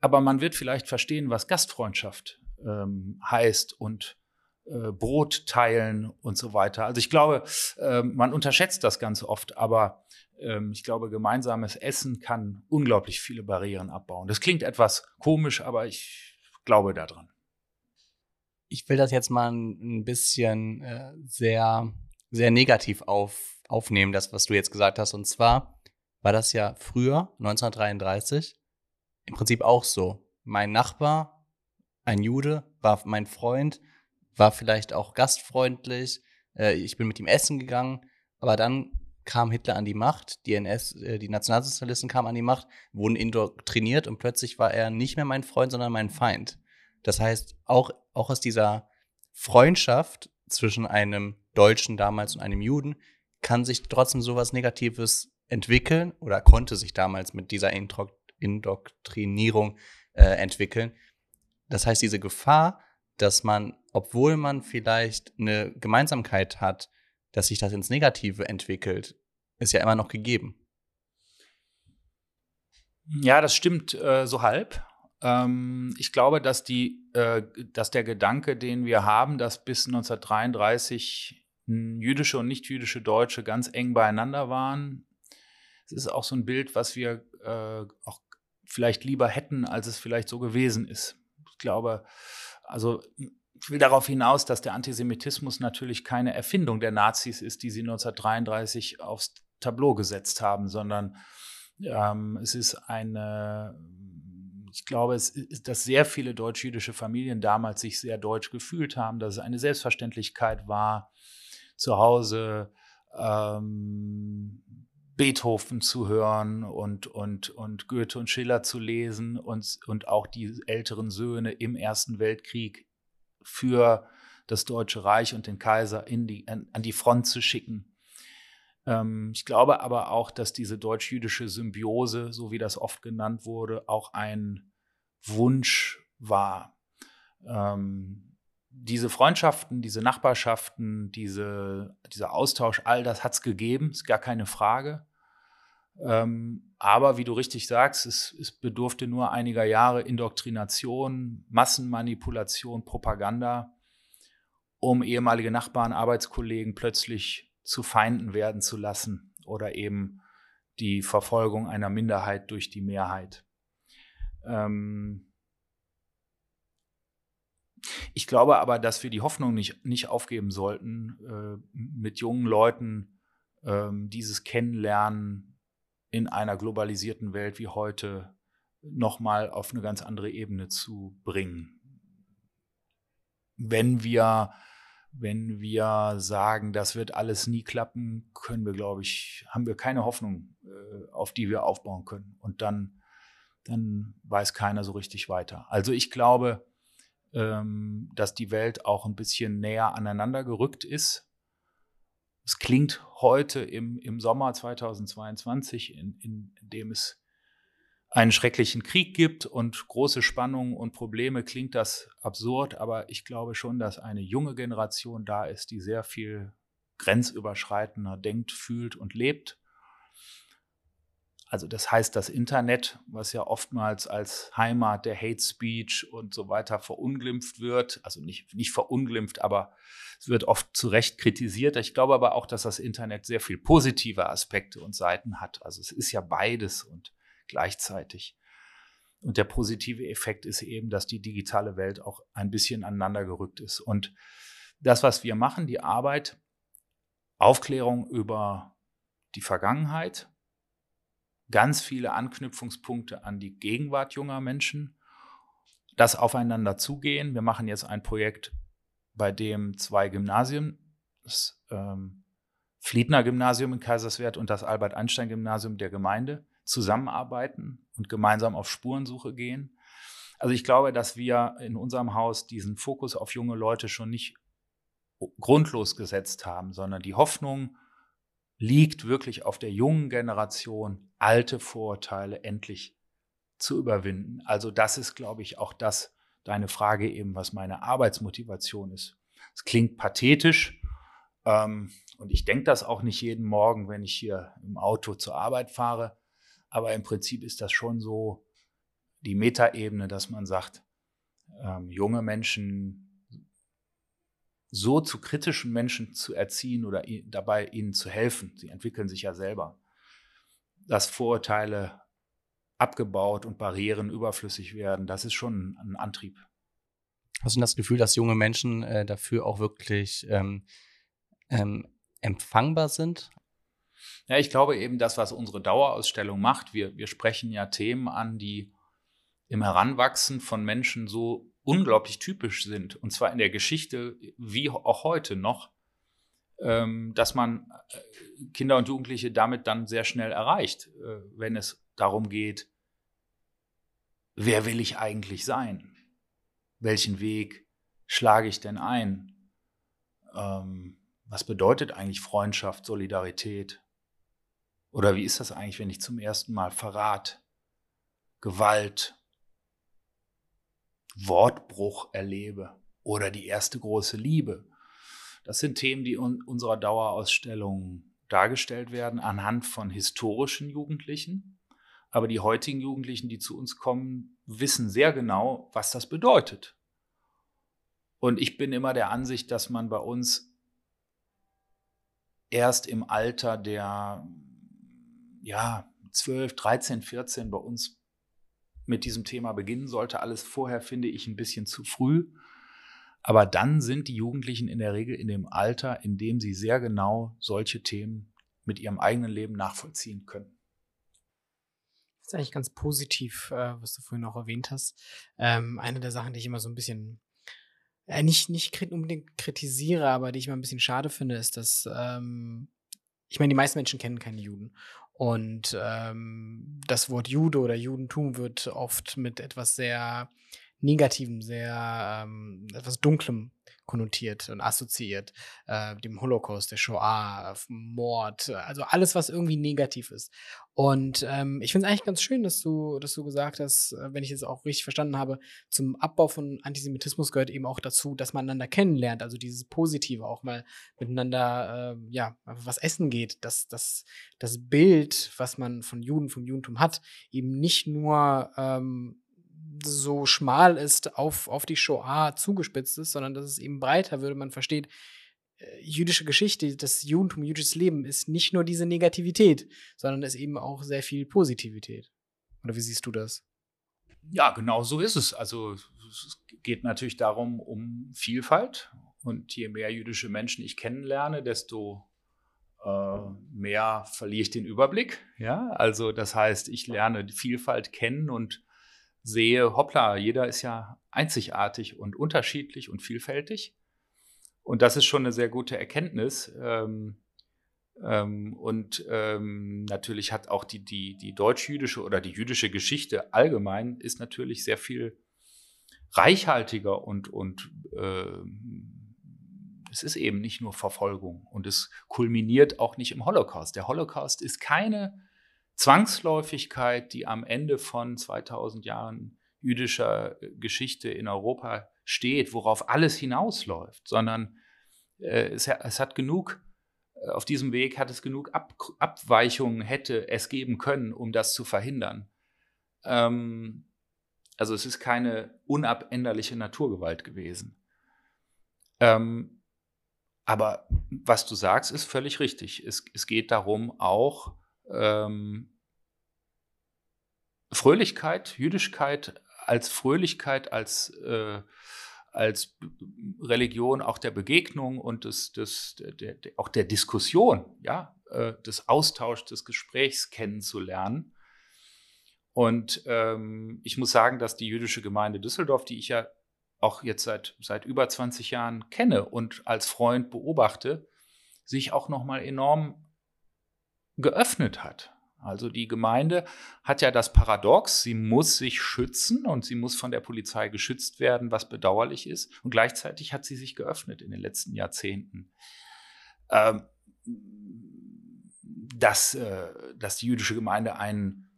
Aber man wird vielleicht verstehen, was Gastfreundschaft ähm, heißt und äh, Brot teilen und so weiter. Also ich glaube, äh, man unterschätzt das ganz oft, aber äh, ich glaube, gemeinsames Essen kann unglaublich viele Barrieren abbauen. Das klingt etwas komisch, aber ich glaube daran ich will das jetzt mal ein bisschen äh, sehr, sehr negativ auf, aufnehmen, das, was du jetzt gesagt hast. Und zwar war das ja früher, 1933, im Prinzip auch so. Mein Nachbar, ein Jude, war mein Freund, war vielleicht auch gastfreundlich. Äh, ich bin mit ihm essen gegangen, aber dann kam Hitler an die Macht, die NS, äh, die Nationalsozialisten kamen an die Macht, wurden indoktriniert und plötzlich war er nicht mehr mein Freund, sondern mein Feind. Das heißt, auch, auch aus dieser Freundschaft zwischen einem Deutschen damals und einem Juden kann sich trotzdem sowas Negatives entwickeln oder konnte sich damals mit dieser Indoktrinierung äh, entwickeln. Das heißt, diese Gefahr, dass man, obwohl man vielleicht eine Gemeinsamkeit hat, dass sich das ins Negative entwickelt, ist ja immer noch gegeben. Ja, das stimmt äh, so halb. Ähm, ich glaube, dass, die, äh, dass der Gedanke, den wir haben, dass bis 1933 jüdische und nicht-jüdische Deutsche ganz eng beieinander waren, es ist auch so ein Bild, was wir äh, auch vielleicht lieber hätten, als es vielleicht so gewesen ist. Ich glaube, also ich will darauf hinaus, dass der Antisemitismus natürlich keine Erfindung der Nazis ist, die sie 1933 aufs Tableau gesetzt haben, sondern ähm, es ist eine ich glaube, es dass sehr viele deutsch-jüdische Familien damals sich sehr deutsch gefühlt haben, dass es eine Selbstverständlichkeit war, zu Hause ähm, Beethoven zu hören und, und, und Goethe und Schiller zu lesen und, und auch die älteren Söhne im Ersten Weltkrieg für das Deutsche Reich und den Kaiser in die, an, an die Front zu schicken. Ähm, ich glaube aber auch, dass diese deutsch-jüdische Symbiose, so wie das oft genannt wurde, auch ein Wunsch war. Ähm, diese Freundschaften, diese Nachbarschaften, diese, dieser Austausch, all das hat es gegeben, ist gar keine Frage. Ähm, aber wie du richtig sagst, es, es bedurfte nur einiger Jahre Indoktrination, Massenmanipulation, Propaganda, um ehemalige Nachbarn, Arbeitskollegen plötzlich zu Feinden werden zu lassen oder eben die Verfolgung einer Minderheit durch die Mehrheit. Ähm ich glaube aber, dass wir die Hoffnung nicht, nicht aufgeben sollten, äh, mit jungen Leuten äh, dieses Kennenlernen in einer globalisierten Welt wie heute nochmal auf eine ganz andere Ebene zu bringen. Wenn wir wenn wir sagen, das wird alles nie klappen, können wir, glaube ich, haben wir keine Hoffnung, äh, auf die wir aufbauen können. Und dann, dann weiß keiner so richtig weiter. Also ich glaube, ähm, dass die Welt auch ein bisschen näher aneinander gerückt ist. Es klingt heute im, im Sommer 2022, in, in, in dem es einen schrecklichen Krieg gibt und große Spannungen und Probleme, klingt das absurd, aber ich glaube schon, dass eine junge Generation da ist, die sehr viel grenzüberschreitender denkt, fühlt und lebt. Also das heißt, das Internet, was ja oftmals als Heimat der Hate Speech und so weiter verunglimpft wird, also nicht, nicht verunglimpft, aber es wird oft zu Recht kritisiert. Ich glaube aber auch, dass das Internet sehr viel positive Aspekte und Seiten hat. Also es ist ja beides und gleichzeitig. Und der positive Effekt ist eben, dass die digitale Welt auch ein bisschen aneinander gerückt ist. Und das, was wir machen, die Arbeit, Aufklärung über die Vergangenheit, ganz viele Anknüpfungspunkte an die Gegenwart junger Menschen, das Aufeinander zugehen. Wir machen jetzt ein Projekt, bei dem zwei Gymnasien, das ähm, Fliedner Gymnasium in Kaiserswerth und das Albert Einstein Gymnasium der Gemeinde, zusammenarbeiten und gemeinsam auf Spurensuche gehen. Also ich glaube, dass wir in unserem Haus diesen Fokus auf junge Leute schon nicht grundlos gesetzt haben, sondern die Hoffnung liegt wirklich auf der jungen Generation, alte Vorurteile endlich zu überwinden. Also das ist, glaube ich, auch das, deine Frage eben, was meine Arbeitsmotivation ist. Es klingt pathetisch ähm, und ich denke das auch nicht jeden Morgen, wenn ich hier im Auto zur Arbeit fahre. Aber im Prinzip ist das schon so die Metaebene, dass man sagt, ähm, junge Menschen so zu kritischen Menschen zu erziehen oder dabei ihnen zu helfen. Sie entwickeln sich ja selber. Dass Vorurteile abgebaut und Barrieren überflüssig werden, das ist schon ein Antrieb. Hast du das Gefühl, dass junge Menschen äh, dafür auch wirklich ähm, ähm, empfangbar sind? Ja, ich glaube eben, das, was unsere Dauerausstellung macht, wir, wir sprechen ja Themen an, die im Heranwachsen von Menschen so unglaublich typisch sind, und zwar in der Geschichte wie auch heute noch, ähm, dass man äh, Kinder und Jugendliche damit dann sehr schnell erreicht, äh, wenn es darum geht, wer will ich eigentlich sein? Welchen Weg schlage ich denn ein? Ähm, was bedeutet eigentlich Freundschaft, Solidarität? Oder wie ist das eigentlich, wenn ich zum ersten Mal Verrat, Gewalt, Wortbruch erlebe oder die erste große Liebe? Das sind Themen, die in unserer Dauerausstellung dargestellt werden anhand von historischen Jugendlichen. Aber die heutigen Jugendlichen, die zu uns kommen, wissen sehr genau, was das bedeutet. Und ich bin immer der Ansicht, dass man bei uns erst im Alter der ja, 12, 13, 14 bei uns mit diesem Thema beginnen sollte. Alles vorher finde ich ein bisschen zu früh. Aber dann sind die Jugendlichen in der Regel in dem Alter, in dem sie sehr genau solche Themen mit ihrem eigenen Leben nachvollziehen können. Das ist eigentlich ganz positiv, äh, was du vorhin auch erwähnt hast. Ähm, eine der Sachen, die ich immer so ein bisschen äh, nicht, nicht unbedingt kritisiere, aber die ich immer ein bisschen schade finde, ist, dass ähm, ich meine, die meisten Menschen kennen keine Juden. Und ähm, das Wort Jude oder Judentum wird oft mit etwas sehr Negativem, sehr ähm, etwas Dunklem konnotiert und assoziiert. Äh, dem Holocaust, der Shoah, Mord, also alles, was irgendwie negativ ist. Und ähm, ich finde es eigentlich ganz schön, dass du, dass du gesagt hast, äh, wenn ich es auch richtig verstanden habe, zum Abbau von Antisemitismus gehört eben auch dazu, dass man einander kennenlernt, also dieses Positive auch mal miteinander, äh, ja, was essen geht, dass, dass das Bild, was man von Juden, vom Judentum hat, eben nicht nur ähm, so schmal ist, auf, auf die Shoah zugespitzt ist, sondern dass es eben breiter würde. Man versteht, äh, jüdische Geschichte, das Judentum, jüdisches Leben ist nicht nur diese Negativität, sondern ist eben auch sehr viel Positivität. Oder wie siehst du das? Ja, genau so ist es. Also es geht natürlich darum, um Vielfalt. Und je mehr jüdische Menschen ich kennenlerne, desto äh, mehr verliere ich den Überblick. Ja, also das heißt, ich lerne Vielfalt kennen und sehe, hoppla, jeder ist ja einzigartig und unterschiedlich und vielfältig. Und das ist schon eine sehr gute Erkenntnis. Ähm, ähm, und ähm, natürlich hat auch die, die, die deutsch-jüdische oder die jüdische Geschichte allgemein ist natürlich sehr viel reichhaltiger und, und äh, es ist eben nicht nur Verfolgung und es kulminiert auch nicht im Holocaust. Der Holocaust ist keine Zwangsläufigkeit, die am Ende von 2000 Jahren jüdischer äh, Geschichte in Europa steht, worauf alles hinausläuft, sondern äh, es, es, hat genug, äh, auf diesem Weg hat es genug Ab, Abweichungen hätte es geben können, um das zu verhindern. Ähm, also es ist keine unabänderliche Naturgewalt gewesen. Ähm, aber was du sagst, ist völlig richtig. Es, es geht darum, auch ähm, Fröhlichkeit, Jüdischkeit als Fröhlichkeit, als, äh, als Religion auch der Begegnung und des, des, der, der, auch der Diskussion, ja, äh, des Austauschs, des Gesprächs kennenzulernen. Und ähm, ich muss sagen, dass die jüdische Gemeinde Düsseldorf, die ich ja auch jetzt seit, seit über 20 Jahren kenne und als Freund beobachte, sich auch nochmal enorm geöffnet hat. Also die Gemeinde hat ja das Paradox, sie muss sich schützen und sie muss von der Polizei geschützt werden, was bedauerlich ist. Und gleichzeitig hat sie sich geöffnet in den letzten Jahrzehnten. Ähm, dass, äh, dass die jüdische Gemeinde einen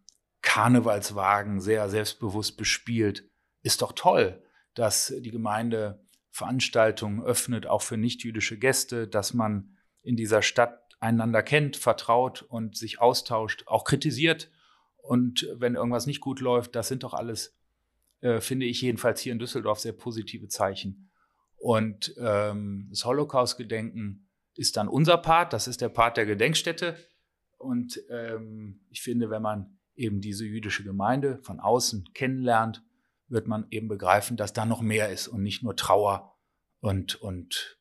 Karnevalswagen sehr selbstbewusst bespielt, ist doch toll, dass die Gemeinde Veranstaltungen öffnet, auch für nichtjüdische Gäste, dass man in dieser Stadt einander kennt, vertraut und sich austauscht, auch kritisiert. Und wenn irgendwas nicht gut läuft, das sind doch alles, äh, finde ich jedenfalls hier in Düsseldorf, sehr positive Zeichen. Und ähm, das Holocaust-Gedenken ist dann unser Part, das ist der Part der Gedenkstätte. Und ähm, ich finde, wenn man eben diese jüdische Gemeinde von außen kennenlernt, wird man eben begreifen, dass da noch mehr ist und nicht nur Trauer und, und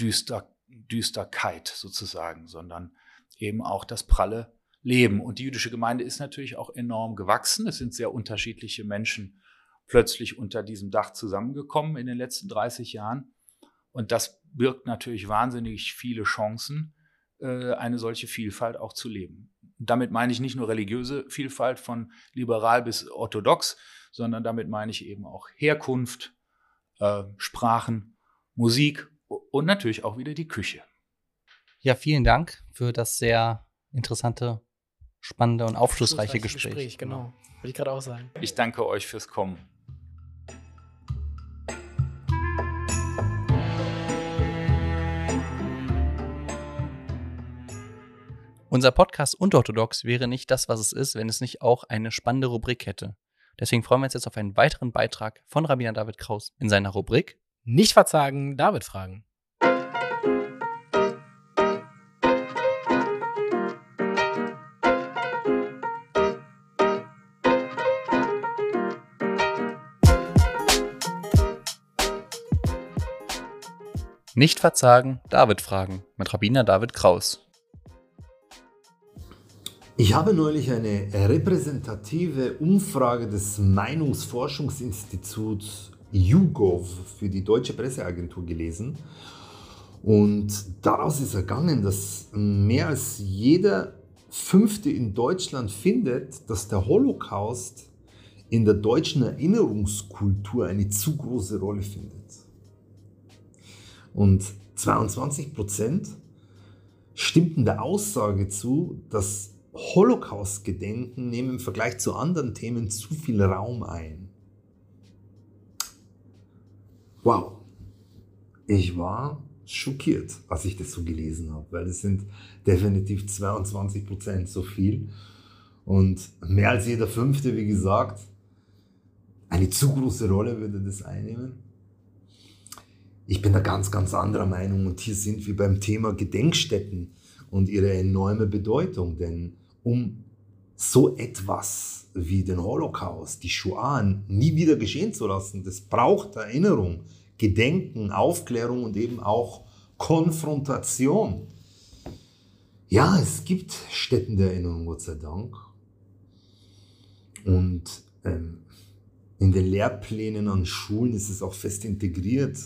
düster Düsterkeit sozusagen, sondern eben auch das pralle Leben. Und die jüdische Gemeinde ist natürlich auch enorm gewachsen. Es sind sehr unterschiedliche Menschen plötzlich unter diesem Dach zusammengekommen in den letzten 30 Jahren. Und das birgt natürlich wahnsinnig viele Chancen, äh, eine solche Vielfalt auch zu leben. Damit meine ich nicht nur religiöse Vielfalt von liberal bis orthodox, sondern damit meine ich eben auch Herkunft, äh, Sprachen, Musik und natürlich auch wieder die Küche. Ja, vielen Dank für das sehr interessante, spannende und aufschlussreiche Gespräch. Gespräch. Genau, würde ich gerade auch sagen. Ich danke euch fürs Kommen. Unser Podcast Unorthodox wäre nicht das, was es ist, wenn es nicht auch eine spannende Rubrik hätte. Deswegen freuen wir uns jetzt auf einen weiteren Beitrag von Rabbiner David Kraus in seiner Rubrik nicht verzagen, David fragen. Nicht verzagen, David fragen mit Rabbiner David Kraus. Ich habe neulich eine repräsentative Umfrage des Meinungsforschungsinstituts YouGov für die Deutsche Presseagentur gelesen. Und daraus ist ergangen, dass mehr als jeder Fünfte in Deutschland findet, dass der Holocaust in der deutschen Erinnerungskultur eine zu große Rolle findet. Und 22 Prozent stimmten der Aussage zu, dass Holocaust-Gedenken nehmen im Vergleich zu anderen Themen zu viel Raum ein. Wow, ich war schockiert, als ich das so gelesen habe, weil es sind definitiv 22 Prozent so viel. Und mehr als jeder Fünfte, wie gesagt, eine zu große Rolle würde das einnehmen. Ich bin da ganz, ganz anderer Meinung und hier sind wir beim Thema Gedenkstätten und ihre enorme Bedeutung, denn um so etwas wie den Holocaust, die Shoah nie wieder geschehen zu lassen, das braucht Erinnerung, Gedenken, Aufklärung und eben auch Konfrontation. Ja, es gibt Stätten der Erinnerung, Gott sei Dank. Und ähm, in den Lehrplänen an Schulen ist es auch fest integriert,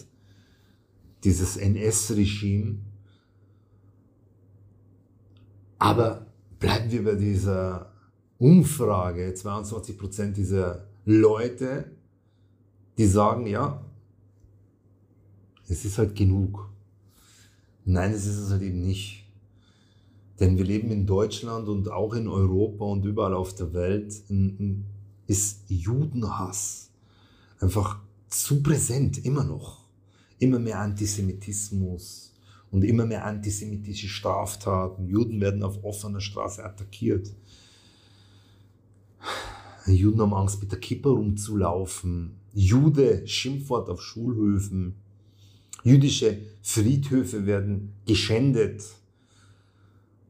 dieses NS-Regime. Aber bleiben wir bei dieser Umfrage, 22 Prozent dieser Leute, die sagen, ja, es ist halt genug. Nein, es ist es halt eben nicht. Denn wir leben in Deutschland und auch in Europa und überall auf der Welt ist Judenhass einfach zu präsent, immer noch. Immer mehr Antisemitismus und immer mehr antisemitische Straftaten. Juden werden auf offener Straße attackiert. Juden haben Angst, mit der Kippe rumzulaufen. Jude, Schimpfwort auf Schulhöfen. Jüdische Friedhöfe werden geschändet.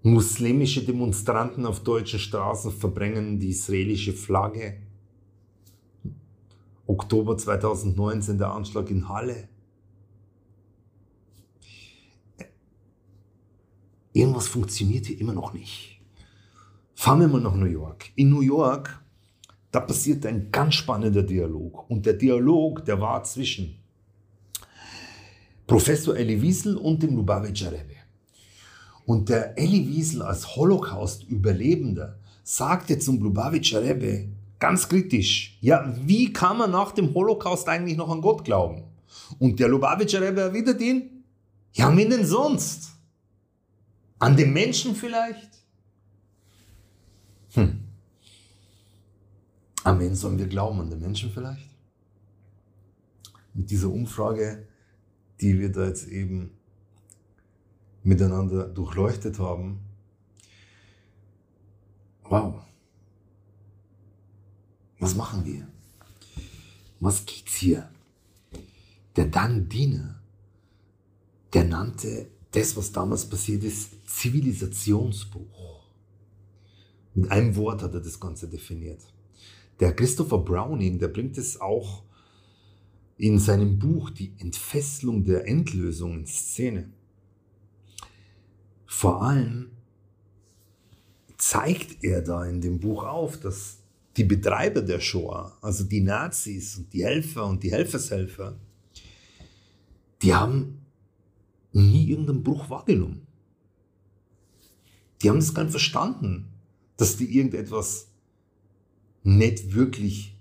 Muslimische Demonstranten auf deutschen Straßen verbrennen die israelische Flagge. Oktober 2019 der Anschlag in Halle. Irgendwas funktioniert hier immer noch nicht. Fahren wir mal nach New York. In New York, da passiert ein ganz spannender Dialog. Und der Dialog, der war zwischen Professor Elie Wiesel und dem Lubavitcher Rebbe. Und der Elie Wiesel als Holocaust-Überlebender sagte zum Lubavitcher Rebbe ganz kritisch, ja, wie kann man nach dem Holocaust eigentlich noch an Gott glauben? Und der Lubavitcher Rebbe erwidert ihn, ja, wen denn sonst? An den Menschen vielleicht? An wen sollen wir glauben? An den Menschen vielleicht? Mit dieser Umfrage die wir da jetzt eben miteinander durchleuchtet haben. Wow. Was machen wir? Was geht's hier? Der Dan Diener, der nannte das, was damals passiert ist, Zivilisationsbruch. Mit einem Wort hat er das Ganze definiert. Der Christopher Browning, der bringt es auch in seinem Buch Die Entfesselung der Endlösung in Szene. Vor allem zeigt er da in dem Buch auf, dass die Betreiber der Shoah, also die Nazis und die Helfer und die Helfershelfer, die haben nie irgendeinen Bruch wahrgenommen. Die haben das gar nicht verstanden, dass die irgendetwas nicht wirklich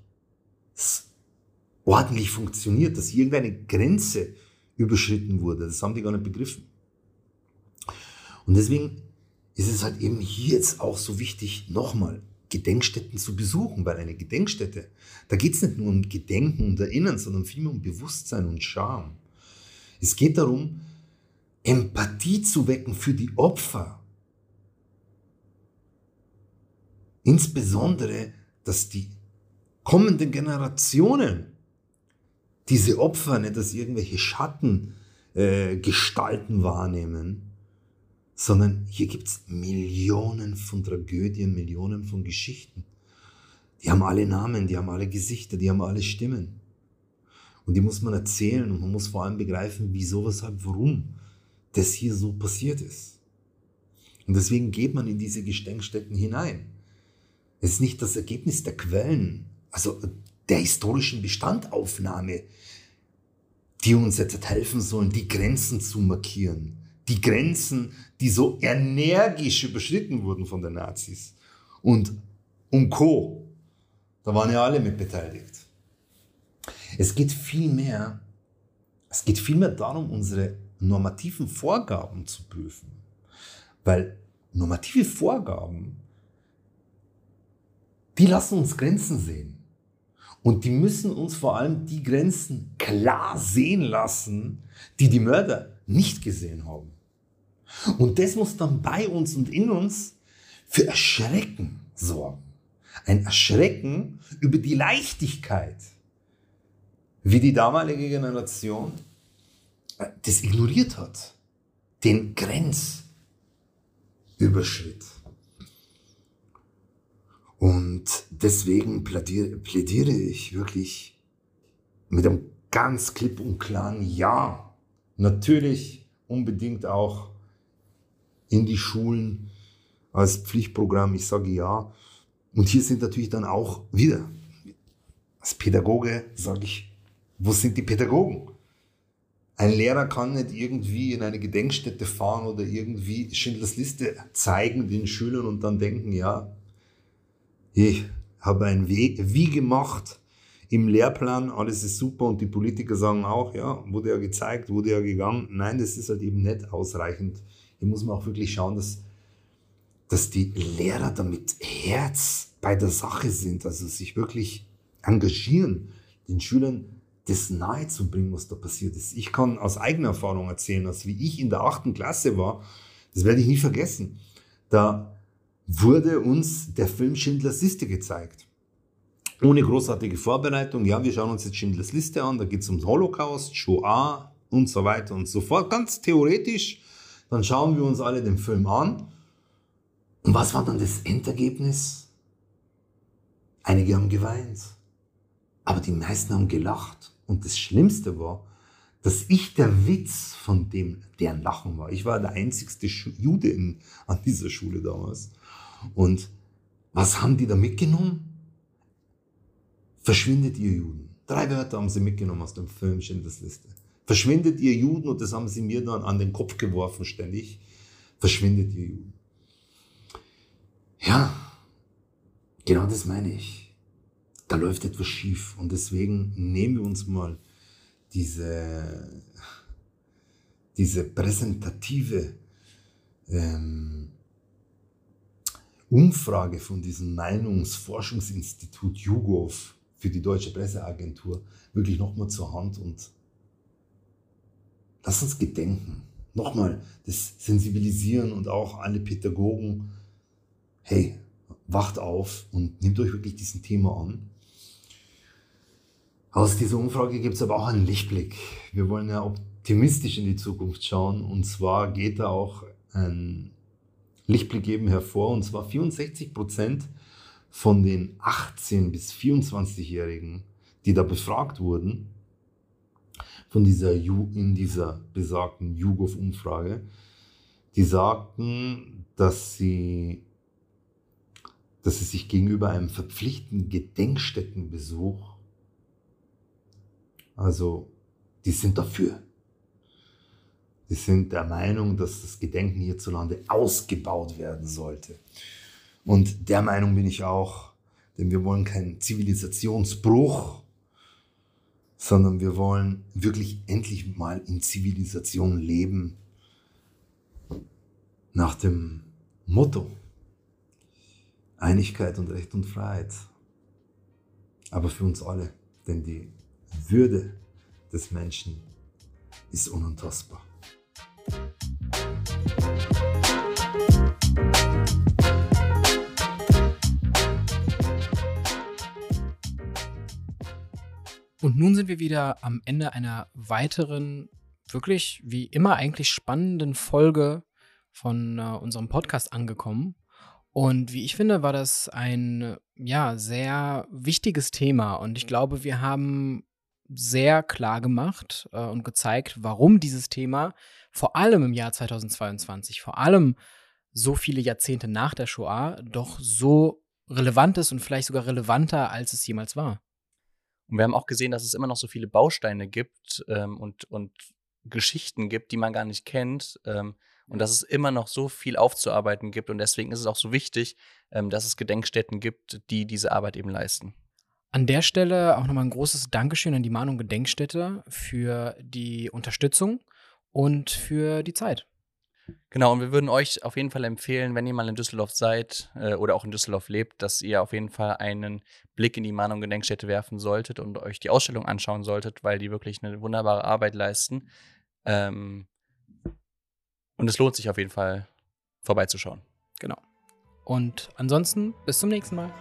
ordentlich funktioniert, dass irgendeine Grenze überschritten wurde. Das haben die gar nicht begriffen. Und deswegen ist es halt eben hier jetzt auch so wichtig, nochmal Gedenkstätten zu besuchen, weil eine Gedenkstätte, da geht es nicht nur um Gedenken und Erinnern, sondern vielmehr um Bewusstsein und Scham. Es geht darum, Empathie zu wecken für die Opfer. Insbesondere, dass die kommenden Generationen diese Opfer nicht als irgendwelche Schattengestalten äh, wahrnehmen, sondern hier gibt es Millionen von Tragödien, Millionen von Geschichten. Die haben alle Namen, die haben alle Gesichter, die haben alle Stimmen. Und die muss man erzählen und man muss vor allem begreifen, wieso, weshalb, warum das hier so passiert ist. Und deswegen geht man in diese Gedenkstätten hinein. Es ist nicht das Ergebnis der Quellen, also der historischen Bestandaufnahme, die uns jetzt helfen sollen, die Grenzen zu markieren, die Grenzen, die so energisch überschritten wurden von den Nazis. Und und Co. Da waren ja alle mit beteiligt. Es geht vielmehr, es geht vielmehr darum, unsere normativen Vorgaben zu prüfen. Weil normative Vorgaben, die lassen uns Grenzen sehen. Und die müssen uns vor allem die Grenzen klar sehen lassen, die die Mörder nicht gesehen haben. Und das muss dann bei uns und in uns für Erschrecken sorgen. Ein Erschrecken über die Leichtigkeit, wie die damalige Generation äh, das ignoriert hat. Den Grenzüberschritt. Und deswegen plädiere, plädiere ich wirklich mit einem ganz klipp und klaren Ja. Natürlich unbedingt auch in die Schulen als Pflichtprogramm. Ich sage ja. Und hier sind natürlich dann auch wieder, als Pädagoge sage ich, wo sind die Pädagogen? Ein Lehrer kann nicht irgendwie in eine Gedenkstätte fahren oder irgendwie Schindlers Liste zeigen den Schülern und dann denken, ja, ich habe ein Wie gemacht im Lehrplan, alles ist super und die Politiker sagen auch, ja, wurde ja gezeigt, wurde ja gegangen. Nein, das ist halt eben nicht ausreichend. Hier muss man auch wirklich schauen, dass, dass die Lehrer damit Herz bei der Sache sind, also sich wirklich engagieren, den Schülern das nahe zu bringen, was da passiert ist. Ich kann aus eigener Erfahrung erzählen, dass wie ich in der achten Klasse war, das werde ich nie vergessen. Da wurde uns der Film Schindlers Liste gezeigt. Ohne großartige Vorbereitung. Ja, wir schauen uns jetzt Schindlers Liste an. Da geht es ums Holocaust, Shoah und so weiter und so fort. Ganz theoretisch. Dann schauen wir uns alle den Film an. Und was war dann das Endergebnis? Einige haben geweint. Aber die meisten haben gelacht. Und das Schlimmste war, dass ich der Witz von dem, deren Lachen war. Ich war der einzigste Jude in, an dieser Schule damals. Und was haben die da mitgenommen? Verschwindet ihr Juden. Drei Wörter haben sie mitgenommen aus dem Film Schindlers Liste. Verschwindet ihr Juden und das haben sie mir dann an den Kopf geworfen ständig. Verschwindet ihr Juden. Ja, genau das meine ich. Da läuft etwas schief und deswegen nehmen wir uns mal diese, diese präsentative ähm, Umfrage von diesem Meinungsforschungsinstitut YouGov für die Deutsche Presseagentur wirklich nochmal zur Hand und lass uns gedenken. Nochmal das Sensibilisieren und auch alle Pädagogen, hey, wacht auf und nehmt euch wirklich diesem Thema an. Aus dieser Umfrage gibt es aber auch einen Lichtblick. Wir wollen ja optimistisch in die Zukunft schauen und zwar geht da auch ein Lichtblick eben hervor, und zwar 64 Prozent von den 18- bis 24-Jährigen, die da befragt wurden, von dieser in dieser besagten YouGov-Umfrage, die sagten, dass sie, dass sie sich gegenüber einem verpflichtenden Gedenkstättenbesuch, also die sind dafür, die sind der Meinung, dass das Gedenken hierzulande ausgebaut werden sollte. Und der Meinung bin ich auch, denn wir wollen keinen Zivilisationsbruch, sondern wir wollen wirklich endlich mal in Zivilisation leben nach dem Motto Einigkeit und Recht und Freiheit. Aber für uns alle, denn die Würde des Menschen ist unantastbar. Und nun sind wir wieder am Ende einer weiteren, wirklich wie immer eigentlich spannenden Folge von äh, unserem Podcast angekommen. Und wie ich finde, war das ein ja sehr wichtiges Thema. Und ich glaube, wir haben sehr klar gemacht äh, und gezeigt, warum dieses Thema vor allem im Jahr 2022, vor allem so viele Jahrzehnte nach der Shoah, doch so relevant ist und vielleicht sogar relevanter, als es jemals war. Und wir haben auch gesehen, dass es immer noch so viele Bausteine gibt ähm, und, und Geschichten gibt, die man gar nicht kennt. Ähm, und dass es immer noch so viel aufzuarbeiten gibt. Und deswegen ist es auch so wichtig, ähm, dass es Gedenkstätten gibt, die diese Arbeit eben leisten. An der Stelle auch nochmal ein großes Dankeschön an die Mahnung Gedenkstätte für die Unterstützung und für die Zeit. Genau, und wir würden euch auf jeden Fall empfehlen, wenn ihr mal in Düsseldorf seid äh, oder auch in Düsseldorf lebt, dass ihr auf jeden Fall einen Blick in die Mahnung Gedenkstätte werfen solltet und euch die Ausstellung anschauen solltet, weil die wirklich eine wunderbare Arbeit leisten. Ähm, und es lohnt sich auf jeden Fall vorbeizuschauen. Genau. Und ansonsten bis zum nächsten Mal.